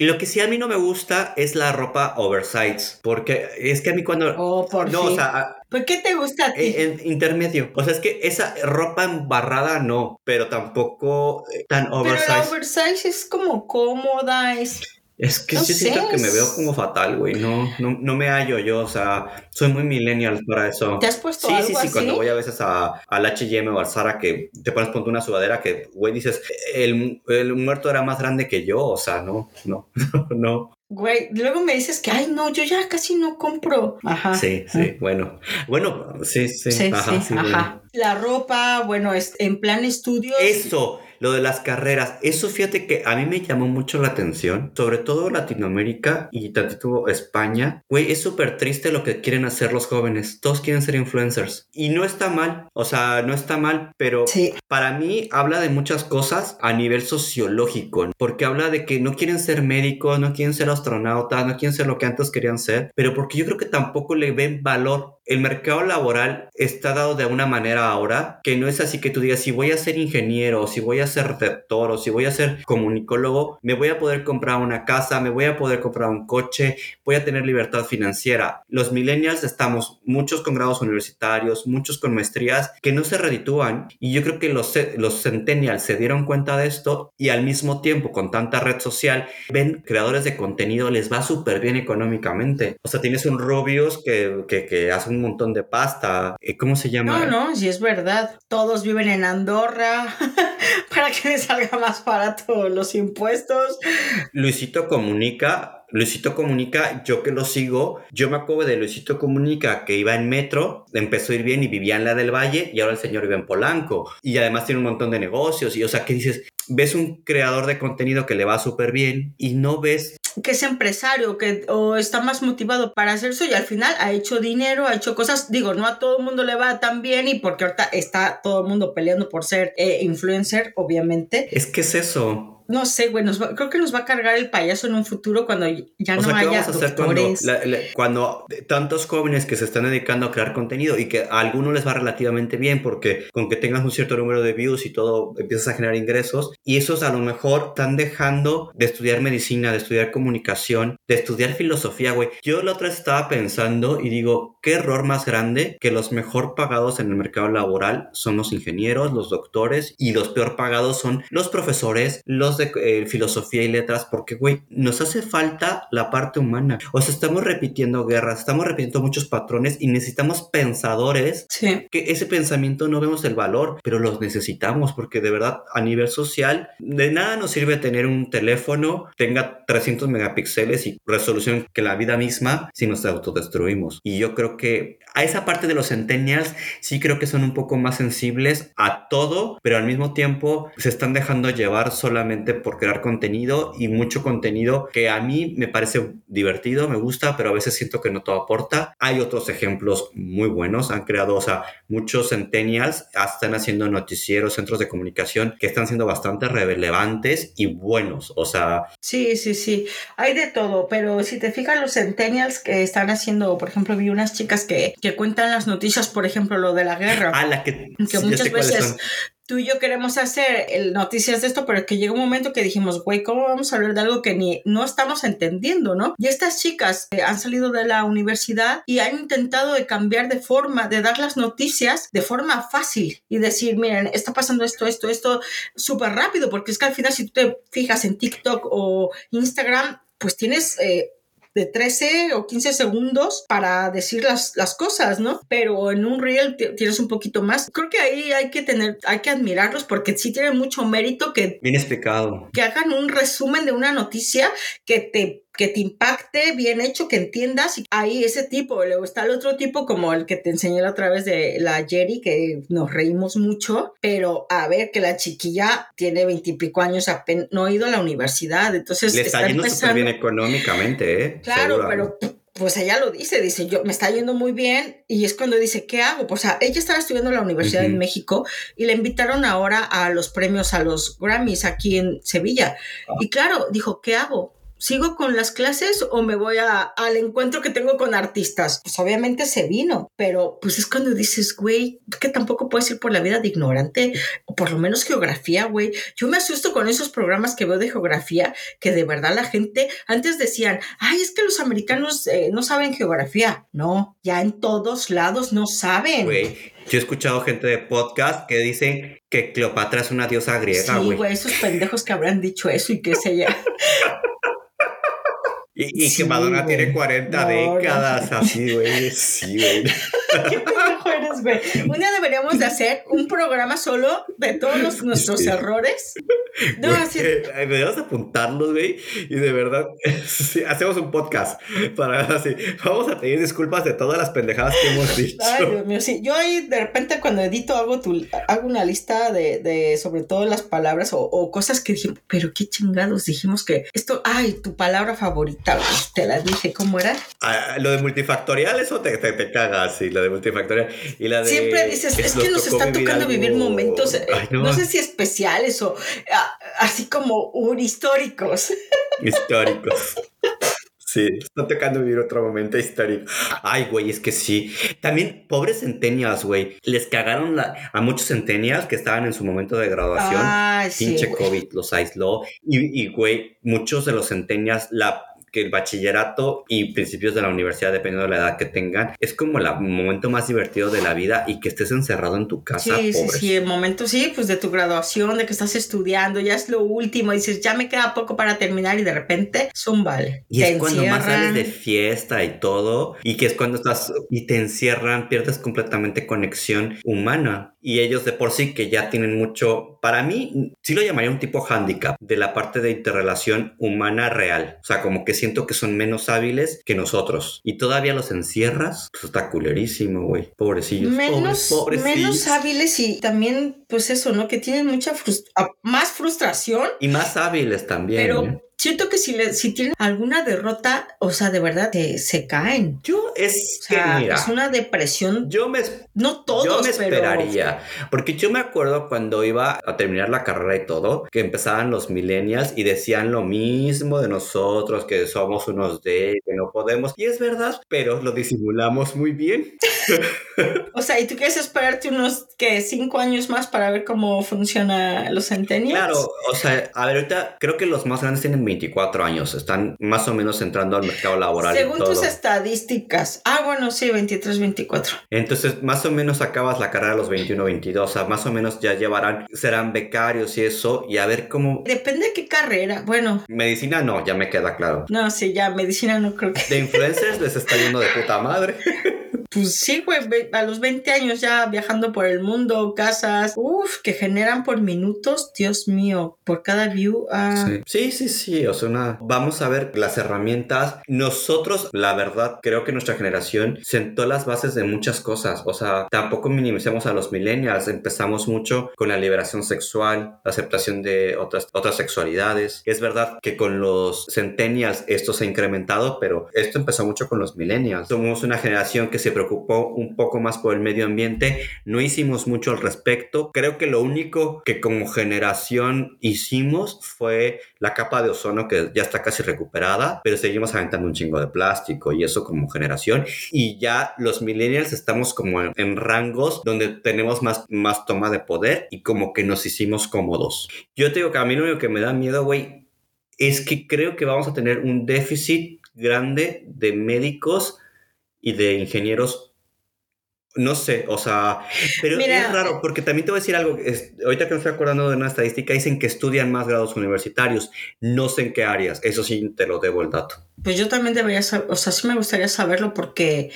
Y lo que sí a mí no me gusta es la ropa oversized, porque es que a mí cuando... Oh, por no, fin. o sea, ¿Por qué te gusta a ti? Eh, en intermedio. O sea, es que esa ropa embarrada no, pero tampoco eh, tan Pero la oversized. oversize es como cómoda, es. Es que no sí siento sé, que me veo como fatal, güey. No, no, no me hallo yo. O sea, soy muy millennial para eso. ¿Te has puesto Sí, algo sí, sí, así? cuando voy a veces a, al H&M o al Zara que te pones ponte una sudadera que, güey, dices, el, el muerto era más grande que yo, o sea, no, no, no. Güey, luego me dices que, ay, no, yo ya casi no compro. Ajá. Sí, sí, bueno. Bueno, sí, sí. Sí, ajá, sí, sí, bueno. ajá. La ropa, bueno, es en plan estudios. Eso, lo de las carreras, eso fíjate que a mí me llamó mucho la atención, sobre todo Latinoamérica y tantito España. Güey, es súper triste lo que quieren hacer los jóvenes. Todos quieren ser influencers. Y no está mal, o sea, no está mal, pero Sí. para mí habla de muchas cosas a nivel sociológico, porque habla de que no quieren ser médicos, no quieren ser astronautas, no quieren ser lo que antes querían ser, pero porque yo creo que tampoco le ven valor. El mercado laboral está dado de una manera ahora que no es así que tú digas, si voy a ser ingeniero, o si voy a ser rector, o si voy a ser comunicólogo, me voy a poder comprar una casa, me voy a poder comprar un coche, voy a tener libertad financiera. Los millennials estamos muchos con grados universitarios, muchos con maestrías que no se reditúan y yo creo que los, los centennials se dieron cuenta de esto y al mismo tiempo con tanta red social ven creadores de contenido les va súper bien económicamente. O sea, tienes un Rubius que, que, que montón de pasta. Eh, ¿Cómo se llama? No, no, sí es verdad. Todos viven en Andorra para que les salga más barato los impuestos. Luisito Comunica. Luisito Comunica, yo que lo sigo, yo me acuerdo de Luisito Comunica que iba en metro, empezó a ir bien y vivía en la del Valle y ahora el señor vive en Polanco y además tiene un montón de negocios y o sea que dices, ves un creador de contenido que le va súper bien y no ves que es empresario, que o está más motivado para hacer eso y al final ha hecho dinero, ha hecho cosas, digo, no a todo el mundo le va tan bien y porque ahorita está todo el mundo peleando por ser eh, influencer, obviamente. Es que es eso. No sé, güey, nos va- creo que nos va a cargar el payaso en un futuro cuando ya o no ¿qué haya vamos a hacer cuando, doctores. la- la- cuando tantos jóvenes que se están dedicando a crear contenido y que a algunos les va relativamente bien porque con que tengas un cierto número de views y todo empiezas a generar ingresos y esos a lo mejor están dejando de estudiar medicina, de estudiar comunicación, de estudiar filosofía, güey. Yo la otra vez estaba pensando y digo, qué error más grande que los mejor pagados en el mercado laboral son los ingenieros, los doctores y los peor pagados son los profesores, los de eh, filosofía y letras, porque, güey, nos hace falta la parte humana. O sea, estamos repitiendo guerras, estamos repitiendo muchos patrones y necesitamos pensadores Sí. que ese pensamiento no vemos el valor, pero los necesitamos porque de verdad a nivel social de nada nos sirve tener un teléfono tenga 300 megapíxeles y resolución que la vida misma si nos autodestruimos. Y yo creo que a esa parte de los centennials sí creo que son un poco más sensibles a todo, pero al mismo tiempo se están dejando llevar solamente por crear contenido y mucho contenido que a mí me parece divertido, me gusta, pero a veces siento que no todo aporta. Hay otros ejemplos muy buenos, han creado, o sea, muchos centennials están haciendo noticieros, centros de comunicación que están siendo bastante relevantes y buenos. O sea, Sí, sí, sí. Hay de todo, pero si te fijas, los centennials que están haciendo, por ejemplo, vi unas chicas que, que cuentan las noticias, por ejemplo, lo de la guerra. a la que, que sí, muchas veces. Tú y yo queremos hacer el- noticias de esto, pero que llega un momento que dijimos, güey, ¿cómo vamos a hablar de algo que ni no estamos entendiendo, no? Y estas chicas eh, han salido de la universidad y han intentado de cambiar de forma, de dar las noticias de forma fácil y decir, miren, está pasando esto, esto, esto, súper rápido, porque es que al final si tú te fijas en TikTok o Instagram, pues tienes... eh, de 13 o 15 segundos para decir las, las cosas, ¿no? Pero en un reel tienes un poquito más. Creo que ahí hay que tener, hay que admirarlos porque sí tienen mucho mérito que, Bien explicado. que hagan un resumen de una noticia que te que te impacte, bien hecho, que entiendas. Y ahí ese tipo, luego está el otro tipo como el que te enseñé la otra vez de la Jerry, que nos reímos mucho, pero a ver, que la chiquilla tiene veintipico años, apenas no ha ido a la universidad, entonces Le está, yendo súper bien económicamente, ¿eh? Claro, Seguro. pero pues ella lo dice, dice, yo me está yendo muy bien y es cuando dice, ¿qué hago? Pues ella estaba estudiando en la Universidad de Ujú. México y le invitaron ahora a los premios, a los Grammys aquí en Sevilla. Ah. Y claro, dijo, ¿qué hago? ¿Sigo con las clases o me voy a- al encuentro que tengo con artistas? Pues obviamente se vino, pero pues es cuando dices, güey, que tampoco puedes ir por la vida de ignorante, o por lo menos geografía, güey. Yo me asusto con esos programas que veo de geografía, que de verdad la gente antes decían, ay, es que los americanos eh, no saben geografía. No, ya en todos lados no saben. Güey, yo he escuchado gente de podcast que dicen que Cleopatra es una diosa griega, Sí, güey. esos pendejos que habrán dicho eso y que se ya. Y y Sí, que Madonna tiene 40 No, no. décadas así, güey. Sí, güey. ¿Qué pendejo eres, güey? Un día deberíamos de hacer un programa solo de todos los- nuestros Sí. errores. No, Güey, así, eh, deberíamos apuntarlos, güey. Y de verdad, sí, hacemos un podcast para así. Vamos a pedir disculpas de todas las pendejadas que hemos dicho. Ay, Dios mío, sí. Yo ahí de repente cuando edito hago, tu, hago una lista de, de sobre todo las palabras o, o cosas que dije, pero qué chingados dijimos que esto, ay, tu palabra favorita, güey, te la dije, ¿cómo era? Ah, lo de multifactorial, eso te, te, te caga, sí, lo de multifactorial. Y la de. Siempre dices, es que nos está tocando algo- vivir momentos, eh, Ay, no. no, sé si especiales o ah, así como un históricos. históricos. Sí, está tocando vivir otro momento histórico. Ay, güey, es que sí. También, pobres centenias, güey. Les cagaron la- a muchos centenias que estaban en su momento de graduación. Ay, sí. Pinche. COVID los aisló. Y, y, güey, muchos de los centenias, la que el bachillerato y principios de la universidad, dependiendo de la edad que tengan, es como el momento más divertido de la vida y que estés encerrado en tu casa, Sí, sí, sí, el momento, sí, pues de tu graduación, de que estás estudiando, ya es lo último, dices, ya me queda poco para terminar y de repente, vale. Y es cuando más sales de fiesta y todo, y que es cuando estás y te encierran, pierdes completamente conexión humana. Y ellos de por sí que ya tienen mucho, para mí, sí lo llamaría un tipo handicap de la parte de interrelación humana real. O sea, como que siento que son menos hábiles que nosotros. Y todavía los encierras, pues está culerísimo, güey. Pobrecillos. menos, pobres, pobrecillos. menos hábiles y también, pues eso, ¿no? Que tienen mucha frus- ah, más frustración, Y más hábiles también. pero ¿eh? Siento que si, le, si tienen alguna derrota, o sea, de verdad, te- se caen. Yo es O sea, que, mira, es una depresión, yo me no todos, yo me pero... esperaría, porque yo me acuerdo cuando iba a terminar la carrera y todo, que empezaban los millennials y decían lo mismo de nosotros, que somos unos de, que no podemos, y es verdad, pero lo disimulamos muy bien. O sea, ¿y tú quieres esperarte unos, que cinco años más para ver cómo funciona los centennials? Claro, o sea, a ver, ahorita creo que los más grandes tienen 24 años, están más o menos entrando al mercado laboral Según todo. tus estadísticas. Ah, bueno, sí, 23, 24. Entonces, más o menos acabas la carrera a los 21, 22, o sea, más o menos ya llevarán, serán becarios y eso, y a ver cómo... Depende de qué carrera. Bueno, Medicina no, ya me queda claro. no, sí, ya medicina no creo que. De influencers les está yendo de puta madre. Pues sí, güey, a los 20 años ya viajando por el mundo, casas, uff, que generan por minutos, Dios mío, por cada view. ah, Sí, sí, sí, o sea, una- vamos a ver las herramientas. Nosotros, la verdad, creo que nuestra generación sentó las bases de muchas cosas. O sea, tampoco minimicemos a los millennials. Empezamos mucho con la liberación sexual, la aceptación de otras, otras sexualidades. Es verdad que con los centennials esto se ha incrementado, pero esto empezó mucho con los millennials. Somos una generación que se preocupó un poco más por el medio ambiente. No hicimos mucho al respecto. Creo que lo único que como generación hicimos fue la capa de ozono que ya está casi recuperada, pero seguimos aventando un chingo de plástico y eso como generación. Y ya los millennials estamos como en, en rangos donde tenemos más, más toma de poder y como que nos hicimos cómodos. Yo te digo que a mí lo único que me da miedo, güey, es que creo que vamos a tener un déficit grande de médicos y de ingenieros. No sé, o sea, pero Mira, es raro, porque también te voy a decir algo, es- ahorita que me estoy acordando de una estadística, dicen que estudian más grados universitarios, no sé en qué áreas, eso sí te lo debo el dato. Pues yo también debería saber, o sea, sí me gustaría saberlo porque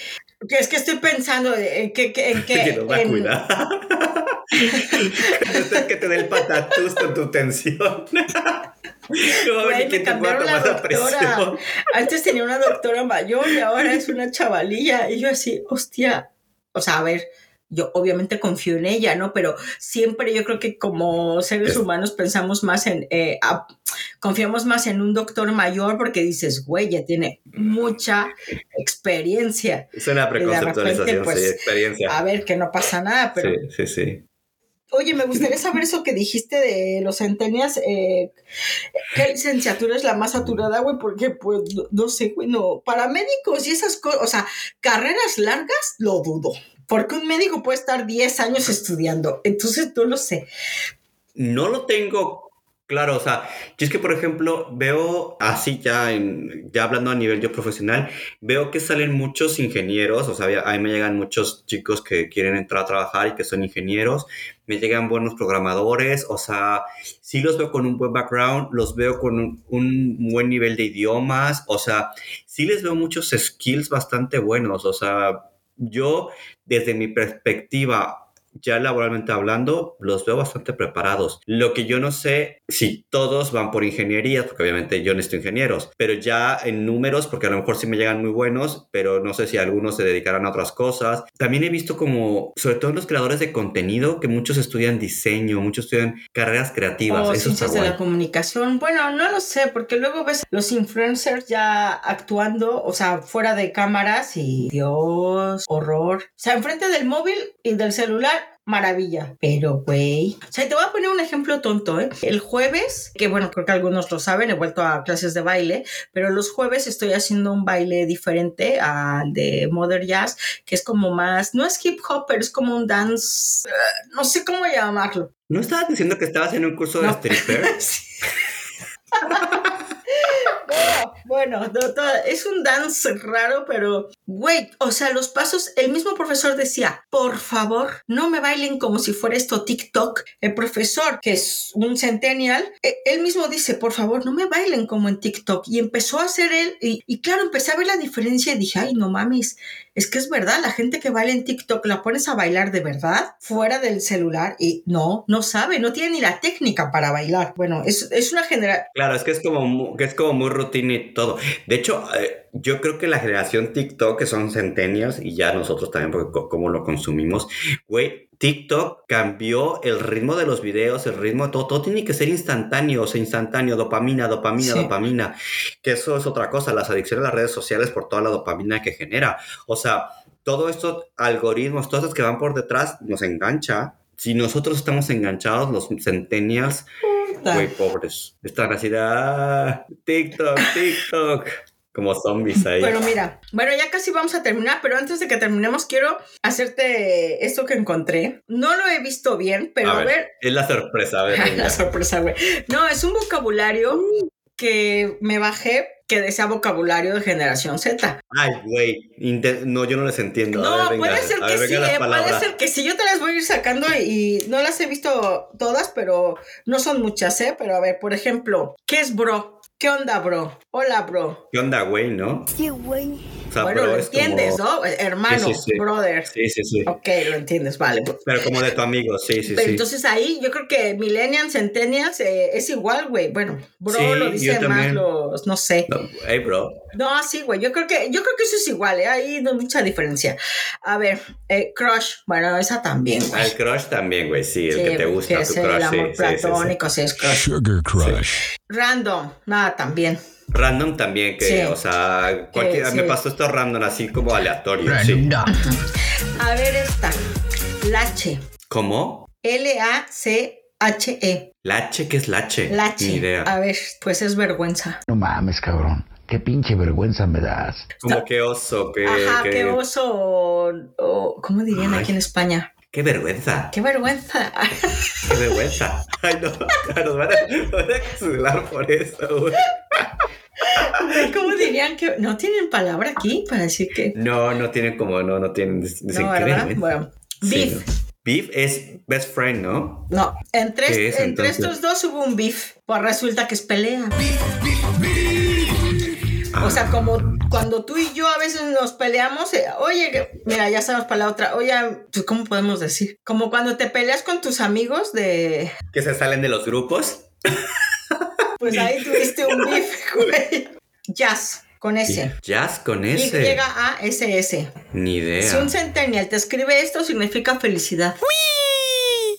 que es que estoy pensando en que, que- en que que nos va a en- cuidar. que te dé el patatús con tu tensión. ¿Cómo Güey, ven me cambiaron la doctora. Antes tenía una doctora mayor y ahora es una chavalilla. Y yo así, hostia. O sea, a ver, yo obviamente confío en ella, ¿no? Pero siempre yo creo que como seres Es- humanos pensamos más en, eh, a- confiamos más en un doctor mayor porque dices, güey, ya tiene mucha experiencia. Es una preconceptualización, repente, pues, sí, experiencia. A ver, que no pasa nada, pero Sí, sí, sí. Oye, me gustaría saber eso que dijiste de los centenias. Eh, ¿Qué licenciatura es la más saturada, güey? Porque, pues, no, no sé, güey, no. Para médicos y esas cosas, o sea, carreras largas, lo dudo. Porque un médico puede estar 10 años estudiando. Entonces, no lo sé. No lo tengo claro, o sea, yo es que, por ejemplo, veo así ya, en, ya hablando a nivel yo profesional, veo que salen muchos ingenieros, o sea, a mí me llegan muchos chicos que quieren entrar a trabajar y que son ingenieros, me llegan buenos programadores, o sea, sí los veo con un buen background, los veo con un, un buen nivel de idiomas, o sea, sí les veo muchos skills bastante buenos, o sea, yo desde mi perspectiva ya laboralmente hablando, los veo bastante preparados. Lo que yo no sé si todos van por ingeniería, porque obviamente yo necesito ingenieros, pero ya en números, porque a lo mejor sí me llegan muy buenos, pero no sé si algunos se dedicarán a otras cosas. También he visto como, sobre todo los creadores de contenido, que muchos estudian diseño, muchos estudian carreras creativas. O Eso está ciencias de guay. la comunicación. Bueno, no lo sé, porque luego ves los influencers ya actuando, o sea, fuera de cámaras y Dios, horror. O sea, enfrente del móvil y del celular, maravilla. Pero, güey. O sea, te voy a poner un ejemplo tonto, ¿eh? El jueves, que bueno, creo que algunos lo saben, he vuelto a clases de baile, pero los jueves estoy haciendo un baile diferente al de Mother Jazz, que es como más, no es hip hop, pero es como un dance, eh, no sé cómo llamarlo. ¿No estabas diciendo que estabas en un curso de stripper? No, bueno, no, to- es un dance raro, pero, güey, o sea, los pasos, el mismo profesor decía, por favor, no me bailen como si fuera esto TikTok. El profesor, que es un centennial, e- él mismo dice, por favor, no me bailen como en TikTok. Y empezó a hacer él, y, y claro, empecé a ver la diferencia y dije, ay, no mames, es que es verdad, la gente que baila en TikTok la pones a bailar de verdad fuera del celular y no, no sabe, no tiene ni la técnica para bailar. Bueno, es, es una generación. Claro, es que es como, que es como muy rutina y todo. De hecho, eh, yo creo que la generación TikTok, que son centenias, y ya nosotros también, porque co- como lo consumimos, güey, TikTok cambió el ritmo de los videos, el ritmo de todo. Todo tiene que ser instantáneo, o sea, instantáneo, dopamina, dopamina, Sí. dopamina. Que eso es otra cosa, las adicciones a las redes sociales por toda la dopamina que genera. O sea, todo estos algoritmos, todas las que van por detrás, nos engancha. Si nosotros estamos enganchados, los centennials, Güey, pobres. Están así de ah, TikTok, TikTok. Como zombies ahí. Pero mira, bueno, ya casi vamos a terminar, pero antes de que terminemos, quiero hacerte esto que encontré. No lo he visto bien, pero a, ver, Es la sorpresa, a ver. la sorpresa, güey. No, es un vocabulario que me bajé que decía vocabulario de generación Z. Ay, güey. No, yo no les entiendo. No, ver, venga, puede ser que ver, sí, eh, puede ser que sí. Yo te las voy a ir sacando y no las he visto todas, pero no son muchas, ¿eh? Pero a ver, por ejemplo, ¿qué es bro? ¿Qué onda, bro? Hola, bro. ¿Qué onda, güey, no? Sí, güey. O sea, bueno, bro lo es entiendes, como... ¿no? Hermano, Sí, sí, sí. brother. Sí, sí, sí. Ok, lo entiendes, vale. Pero como de tu amigo, sí, sí, Pero sí. entonces ahí yo creo que Millennials, Centennials eh, es igual, güey. Bueno, bro Sí, lo dicen más los, no sé. No, hey, bro. No, sí, güey. Yo creo que, yo creo que eso es igual, ¿eh? Ahí no hay mucha diferencia. A ver, eh, crush, bueno, esa también, güey. El crush también, güey, sí. El Sí, que te gusta, es tu el crush, sí, amor sí, sí, sí. platónico, sí, es crush. Sugar Crush. Random, nada, también. Random también, que, Sí. o sea, cualquier- Eh, sí. me pasó esto random, así como aleatorio. Sí. A ver esta. Lache. ¿Cómo? L-A-C-H-E. Lache, ¿qué es lache? Lache. Ni idea. A ver, pues es vergüenza. No mames, cabrón. Qué pinche vergüenza me das. Como que oso, que. Ajá, qué oso. o- o- ¿Cómo dirían Ay. aquí en España? Qué vergüenza. Qué vergüenza. Qué vergüenza. Ay, no. Nos van a, nos van a cancelar por eso. ¿Cómo dirían que no tienen palabra aquí para decir que No, no tienen como, no, no tienen. Dicen, no, qué ¿verdad? Bueno, Sí, beef. ¿no? Beef es best friend, ¿no? No, entre, ¿Qué es, entre estos dos hubo un beef. Pues resulta que es pelea. Ah. O sea, como cuando tú y yo a veces nos peleamos, eh, oye, mira, ya sabemos para la otra, oye, pues, ¿cómo podemos decir? Como cuando te peleas con tus amigos de, Que se salen de los grupos. pues ahí tuviste un beef, güey. Jazz, con ese. Jazz con Y ese. llega a SS. Ni idea. Si un centennial te escribe esto, significa felicidad.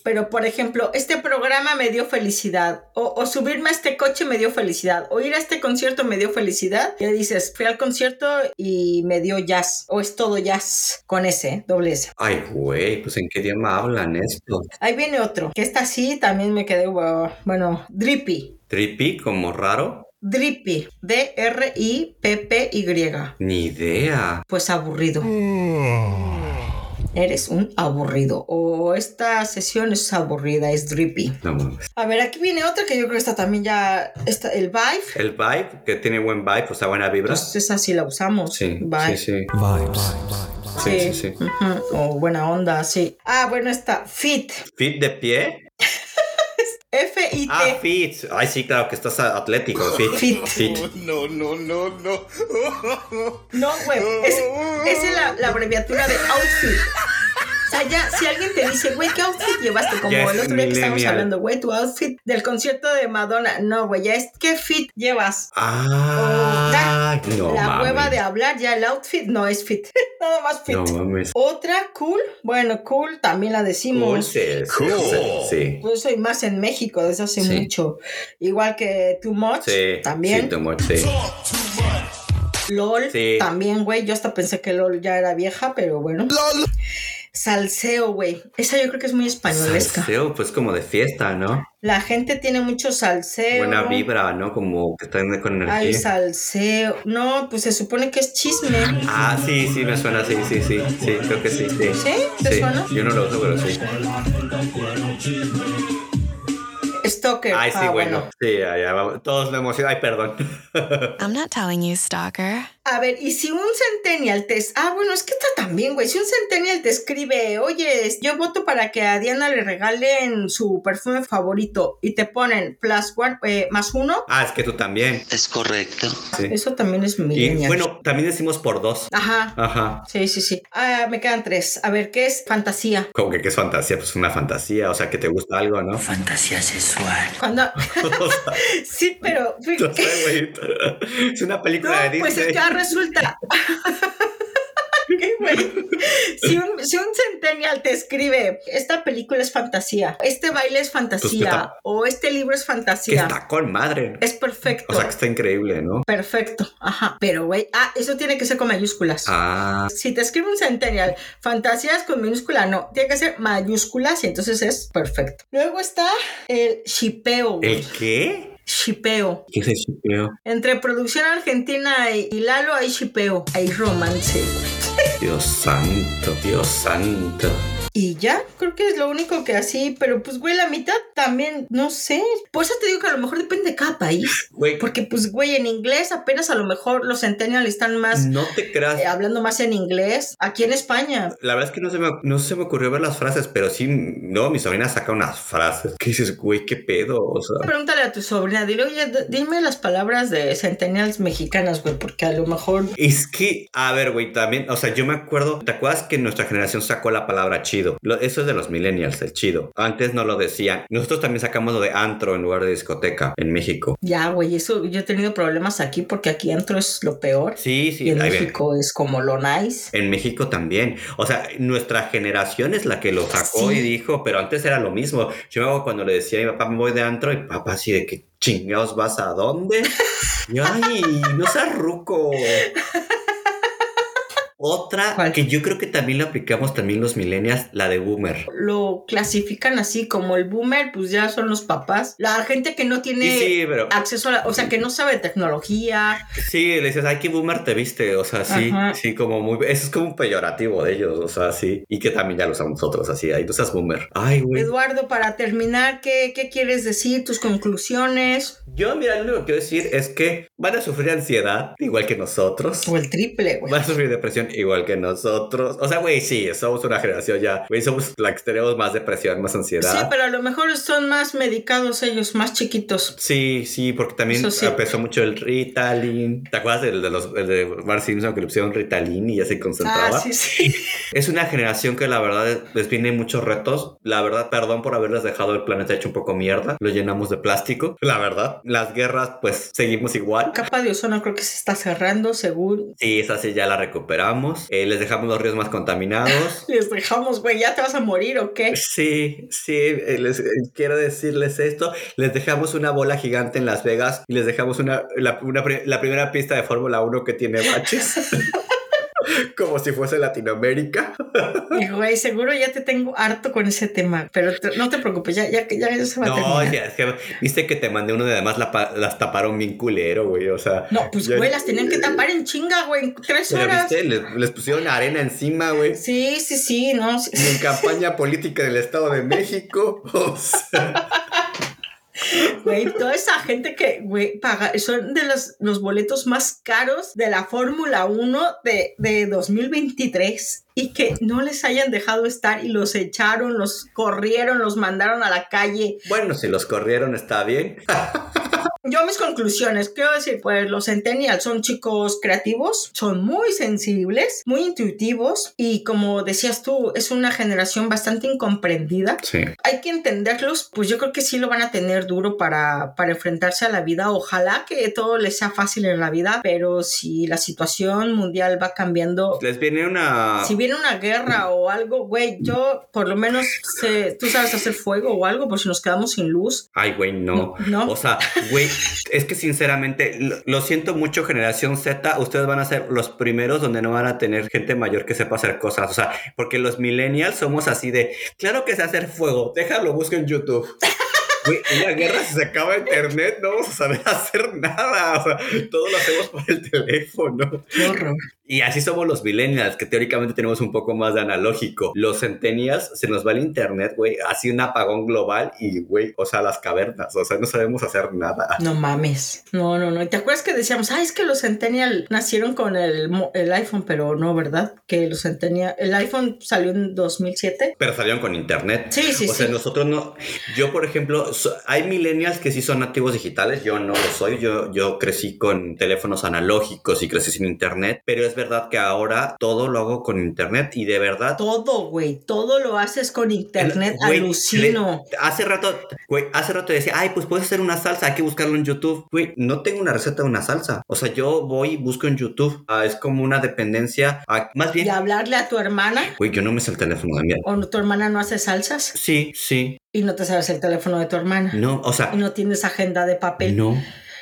Pero, por ejemplo, este programa me dio felicidad. O, o subirme a este coche me dio felicidad. O ir a este concierto me dio felicidad. Y dices, fui al concierto y me dio jazz. O es todo jazz. Con ese, doble S. Ay, güey, pues en qué idioma hablan esto. Ahí viene otro. Que esta sí también me quedé, wow, bueno, drippy. Trippy, como raro. Drippy. D-R-I-P-P-Y. Ni idea. Pues aburrido. Eres un aburrido. O esta sesión es aburrida, es drippy. No mames. A ver, aquí viene otra que yo creo que esta también ya. Está, el vibe. El vibe, que tiene buen vibe, o sea, buena vibra. Pues esa sí la usamos. Sí, Vibe. sí, sí. Vibes. Sí, sí, sí. Ujú, O buena onda, sí. Ah, bueno, está fit. ¿Fit de pie? F-I-T. Ah, fit. Ay, sí, claro, que estás atlético. Fit. Fit. Fit. No, güey. Es, esa es la, la abreviatura de outfit. Ya, si alguien te dice, güey, ¿qué outfit llevaste? Como el otro día que estábamos hablando, güey, tu outfit del concierto de Madonna. No, güey, ya es, ¿qué fit llevas? Ah, no la mames. hueva de hablar, ya el outfit no es fit. Nada más fit. No mames. Otra cool, bueno, cool también la decimos. Cool, sí, sí, sí, sí. Yo soy más en México desde hace Sí. mucho. Igual que Too Much, Sí, también. Sí, too much, sí. LOL, Sí. también, güey. Yo hasta pensé que LOL ya era vieja, pero bueno. Salseo, güey. Esa yo creo que es muy españolesca. Salseo, pues como de fiesta, ¿no? La gente tiene mucho salseo. Buena vibra, ¿no? Como que están con Hay energía. salseo. No, pues se supone que es chisme. Ah, sí, sí, me suena, sí, sí, sí, sí, creo que sí, sí. ¿Sí? ¿Te suena? Yo no lo uso, pero sí. Stalker. Ay, sí, Ah, bueno. Sí, ya, ya, vamos. todos lo hemos Ay, perdón. I'm not telling you, stalker. A ver, y si un centennial te... Ah, bueno, es que está también, güey. Si un centennial te escribe, oye, yo voto para que a Diana le regalen su perfume favorito y te ponen plus one, eh, más uno, Ah, es que tú también. Es correcto. Sí. eso también es Y millennial. bueno, también decimos por dos. Ajá. Ajá. Sí, sí, sí. Ah, me quedan tres. A ver, ¿qué es fantasía? Como que qué es fantasía, pues una fantasía, o sea, que te gusta algo, ¿no? Fantasía sexual. Cuando... Sí, pero... no sé, güey. Es una película de No, pues es Disney. que ahora resulta. Si un, si un centennial te escribe, esta película es fantasía, este baile es fantasía, Pues está- o este libro es Que fantasía, está con madre. es perfecto. O sea, que está increíble, ¿no? Perfecto, ajá. Pero, güey, ah, eso tiene que ser con mayúsculas. Ah, Si te escribe un centennial, fantasías con minúscula, no, tiene que ser mayúsculas y entonces es perfecto. Luego está el shipeo. ¿el qué? Shipeo. ¿Qué es el shipeo? Entre producción argentina y, Lalo hay shipeo, hay romance. Dios santo, Dios santo. Y ya, creo que es lo único que así, pero pues, güey, la mitad también, no sé. Por eso te digo que a lo mejor depende de cada país. Güey, Porque, pues, güey, en inglés apenas a lo mejor los centennials están más, no te creas. eh, hablando más en inglés. Aquí en España, La verdad es que no se, me, no se me ocurrió ver las frases, pero sí, no, mi sobrina saca unas frases. ¿Qué dices, güey? ¿Qué pedo? O sea, pregúntale a tu sobrina, dile, oye, dime las palabras de centennials mexicanas, güey, porque a lo mejor... es que, a ver, güey, también, o sea, yo me acuerdo, ¿te acuerdas que nuestra generación sacó la palabra chido? Chido. Lo- eso es de los millennials, el chido. Antes no lo decían. Nosotros también sacamos lo de antro en lugar de discoteca en México. Ya, güey, eso yo he tenido problemas aquí porque aquí entro es lo peor. Sí, y sí, en ahí ven. México es como lo nice. En México también. O sea, nuestra generación es la que lo sacó Sí. y dijo, pero antes era lo mismo. Yo me acuerdo cuando le decía a mi papá, me voy de antro, y papá así de que chingados vas a dónde? Y yo, ay, no seas ruco. Otra ¿Cuál? que yo creo que también lo aplicamos también los millennials, la de boomer. Lo clasifican así como el boomer, pues ya son los papás. La gente que no tiene Y sí, pero acceso a la, o sea, que no sabe tecnología. sí, le dices, ay, qué boomer te viste. O sea, sí, Ajá. sí, como muy. Eso es como un peyorativo de ellos. O sea, sí. Y que también ya lo usamos nosotros, así. Ay, no seas boomer. Ay, güey. Eduardo, para terminar, ¿qué, qué quieres decir? Tus conclusiones. Yo, mira, lo único que quiero decir es que van a sufrir ansiedad, igual que nosotros. O el triple, güey. Van a sufrir depresión igual que nosotros. O sea, güey, sí, somos una generación ya. Güey, somos la que tenemos más depresión, más ansiedad. Sí, pero a lo mejor son más medicados ellos, más chiquitos. Sí, sí, porque también sí. empezó mucho el Ritalin. ¿Te acuerdas del de, los, el de Bart Simpson que le pusieron Ritalin y ya se concentraba? Ah, sí, sí. Es una generación que la verdad les viene muchos retos. La verdad, perdón por haberles dejado el planeta hecho un poco mierda. Lo llenamos de plástico. La verdad, las guerras, pues seguimos igual. Capa de ozono creo que se está cerrando, según. Sí, esa sí ya la recuperamos. Eh, les dejamos los ríos más contaminados. Les dejamos, güey, ¿ya te vas a morir o qué? Sí, sí, eh, les, eh, quiero decirles esto. Les dejamos una bola gigante en Las Vegas y les dejamos una, la, una la primera pista de Fórmula 1 que tiene baches. Como si fuese Latinoamérica. Y güey, seguro ya te tengo harto con ese tema, pero te- no te preocupes, ya, ya, ya, ya se va a No, terminar. ya, es que viste que te mandé uno de además la las taparon bien culero, güey. O sea. No, pues ya- güey, las tenían que tapar en chinga, güey, en tres horas. viste, les, les pusieron arena encima, güey. Sí, sí, sí, no. sí. Y en campaña política del Estado de México. O sea, Güey, toda esa gente que, güey, paga, son de los, los boletos más caros de la Fórmula 1 de, de 2023 y que no les hayan dejado estar y los echaron, los corrieron, los mandaron a la calle. bueno, si los corrieron está bien. Yo mis conclusiones, quiero decir, pues los centennials son chicos creativos, son muy sensibles, muy intuitivos y como decías tú, es una generación bastante incomprendida. Sí. Hay que entenderlos, pues yo creo que sí lo van a tener duro para, para enfrentarse a la vida. Ojalá que todo les sea fácil en la vida, pero si la situación mundial va cambiando, Les viene una. si viene una guerra o algo, güey, yo por lo menos sé, tú sabes hacer fuego o algo, por si nos quedamos sin luz. Ay, güey, no. No. O sea, güey, es que sinceramente, lo, lo siento mucho, generación Z, ustedes van a ser los primeros donde no van a tener gente mayor que sepa hacer cosas. O sea, porque los millennials somos así de, claro que sé hacer fuego, déjalo, busco en YouTube. Una guerra, si se acaba internet, no vamos a saber hacer nada. O sea, todo lo hacemos por el teléfono. Qué horror. Y así somos los millennials, que teóricamente tenemos un poco más de analógico. Los centennials, se nos va el internet, güey, así un apagón global y, güey, o sea, las cavernas, o sea, no sabemos hacer nada. No mames. No, no, no. ¿Te acuerdas que decíamos, ay, es que los Centennial nacieron con el, el iPhone, pero no, ¿verdad? Que los Centennial, el iPhone salió en 2007. Pero salieron con internet. Sí, sí, o sea, sí. nosotros no. Yo, por ejemplo, so- hay millennials que sí son nativos digitales. Yo no lo soy. Yo, yo crecí con teléfonos analógicos y crecí sin internet. Pero es verdad que ahora todo lo hago con internet y de verdad. Todo, güey. Todo lo haces con internet. Alucino. le- hace rato, güey, hace rato decía, ay, pues puedes hacer una salsa, hay que buscarlo en YouTube. Güey, no tengo una receta de una salsa. O sea, yo voy y busco en YouTube. Ah, es como una dependencia. Ah, más bien, Y hablarle a tu hermana. güey, yo no me sé el teléfono de mi. O tu hermana no hace salsas Sí, sí. y no te sabes el teléfono de tu hermana. No, o sea, Y no tienes agenda de papel. No.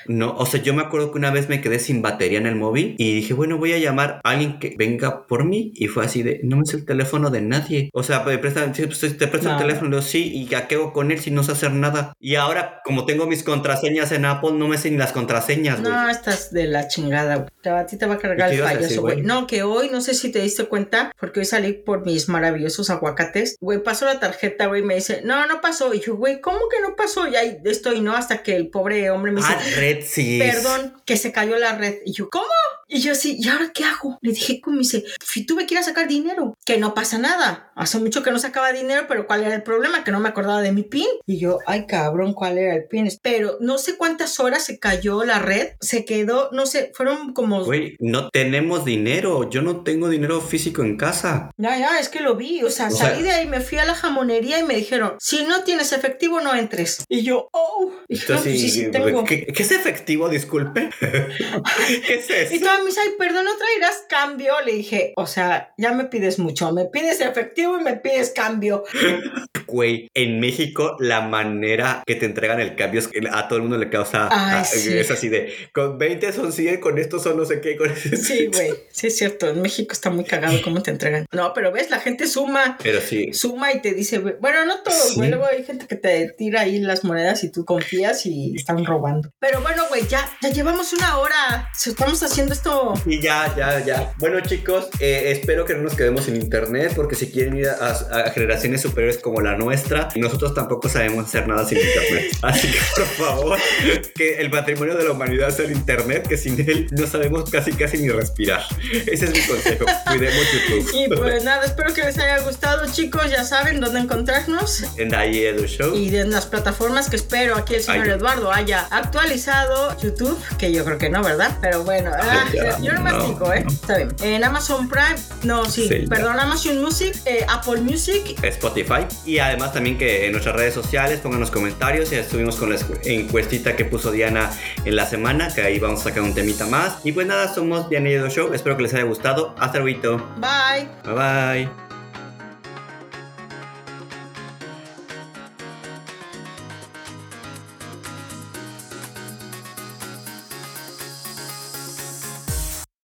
No, o sea, yo me acuerdo que una vez me quedé sin batería en el móvil y dije, bueno, voy a llamar a alguien que venga por mí. Y fue así de, no me sé el teléfono de nadie. O sea, prestan, pues, te presto No. el teléfono. Le digo, sí, ¿y ya qué hago con él si no sé hacer nada? Y ahora, como tengo mis contraseñas en Apple, no me sé ni las contraseñas, güey. No, estás de la chingada, güey. Te- A ti te va a ¿Y cargar el payaso, güey. No, que hoy, no sé si te diste cuenta, porque hoy salí por mis maravillosos aguacates. Güey, pasó la tarjeta, güey, me dice, no, no pasó. Y yo, güey, ¿cómo que no pasó? Y ahí estoy, ¿no? Hasta que el pobre hombre me dice, Ah, red, sí. Perdón, que se cayó la red. Y yo, ¿cómo? Y yo sí, ¿y ahora qué hago? Le dije, ¿cómo? Me dice, si tuve que ir a sacar dinero, que no pasa nada. Hace mucho que no sacaba dinero, pero ¿cuál era el problema? Que no me acordaba de mi PIN. Y yo, ay cabrón, ¿cuál era el PIN? Pero no sé cuántas horas se cayó la red, se quedó, no sé, fueron como... Güey, no tenemos dinero. Yo no tengo dinero físico en casa. Ya, ya, es que lo vi. O sea, O salí sea- de ahí, me fui a la jamonería y me dijeron, si no tienes efectivo, no entres. Y yo, oh. Dije, no, Entonces, pues sí, sí tengo. ¿qué, qué es efectivo? Disculpe. ¿Qué es Y eso? toda me dice, ay, perdón, ¿no traerás cambio? Le dije, o sea, ya me pides mucho. Me pides efectivo y me pides cambio. Güey, en México la manera que te entregan el cambio es que a todo el mundo le causa... Ay, a- sí. Es así de, con 20 son 100, con esto son no sé qué. Con Sí, güey. Sí, es cierto. En México está muy cagado cómo te entregan. No, pero ves, la gente suma. Pero sí. Suma y te dice, bueno, no todos, Sí. güey. Luego hay gente que te tira ahí las monedas y tú confías y están robando. Pero bueno, güey, ya, ya llevamos una hora. Estamos haciendo esto. Y ya, ya, ya. Bueno, chicos, eh, espero que no nos quedemos sin internet, porque si quieren ir a, a generaciones superiores como la nuestra, nosotros tampoco sabemos hacer nada sin internet. Así que, por favor, que el patrimonio de la humanidad sea el internet, que sin él no sabemos casi, casi ni respirar. Ese es mi consejo. Cuidemos YouTube. Y pues nada, espero que les haya gustado, chicos. Ya saben dónde encontrarnos. En Dai Edu Show. Y en las plataformas que espero aquí el señor Ay. Eduardo haya actualizado YouTube, que yo creo que no, ¿verdad? Pero bueno, ah, ya, yo no no, mastico, ¿eh? no. Está bien. En Amazon Prime, no, sí, Sí, ya. perdón, Amazon Music, eh, Apple Music. Spotify y además también que en nuestras redes sociales pongan los comentarios ya estuvimos con la encuestita que puso Diana en la semana que ahí vamos a sacar un temita más y pues nada somos Diana y Edu Show espero que les haya gustado hasta luego Bye. bye bye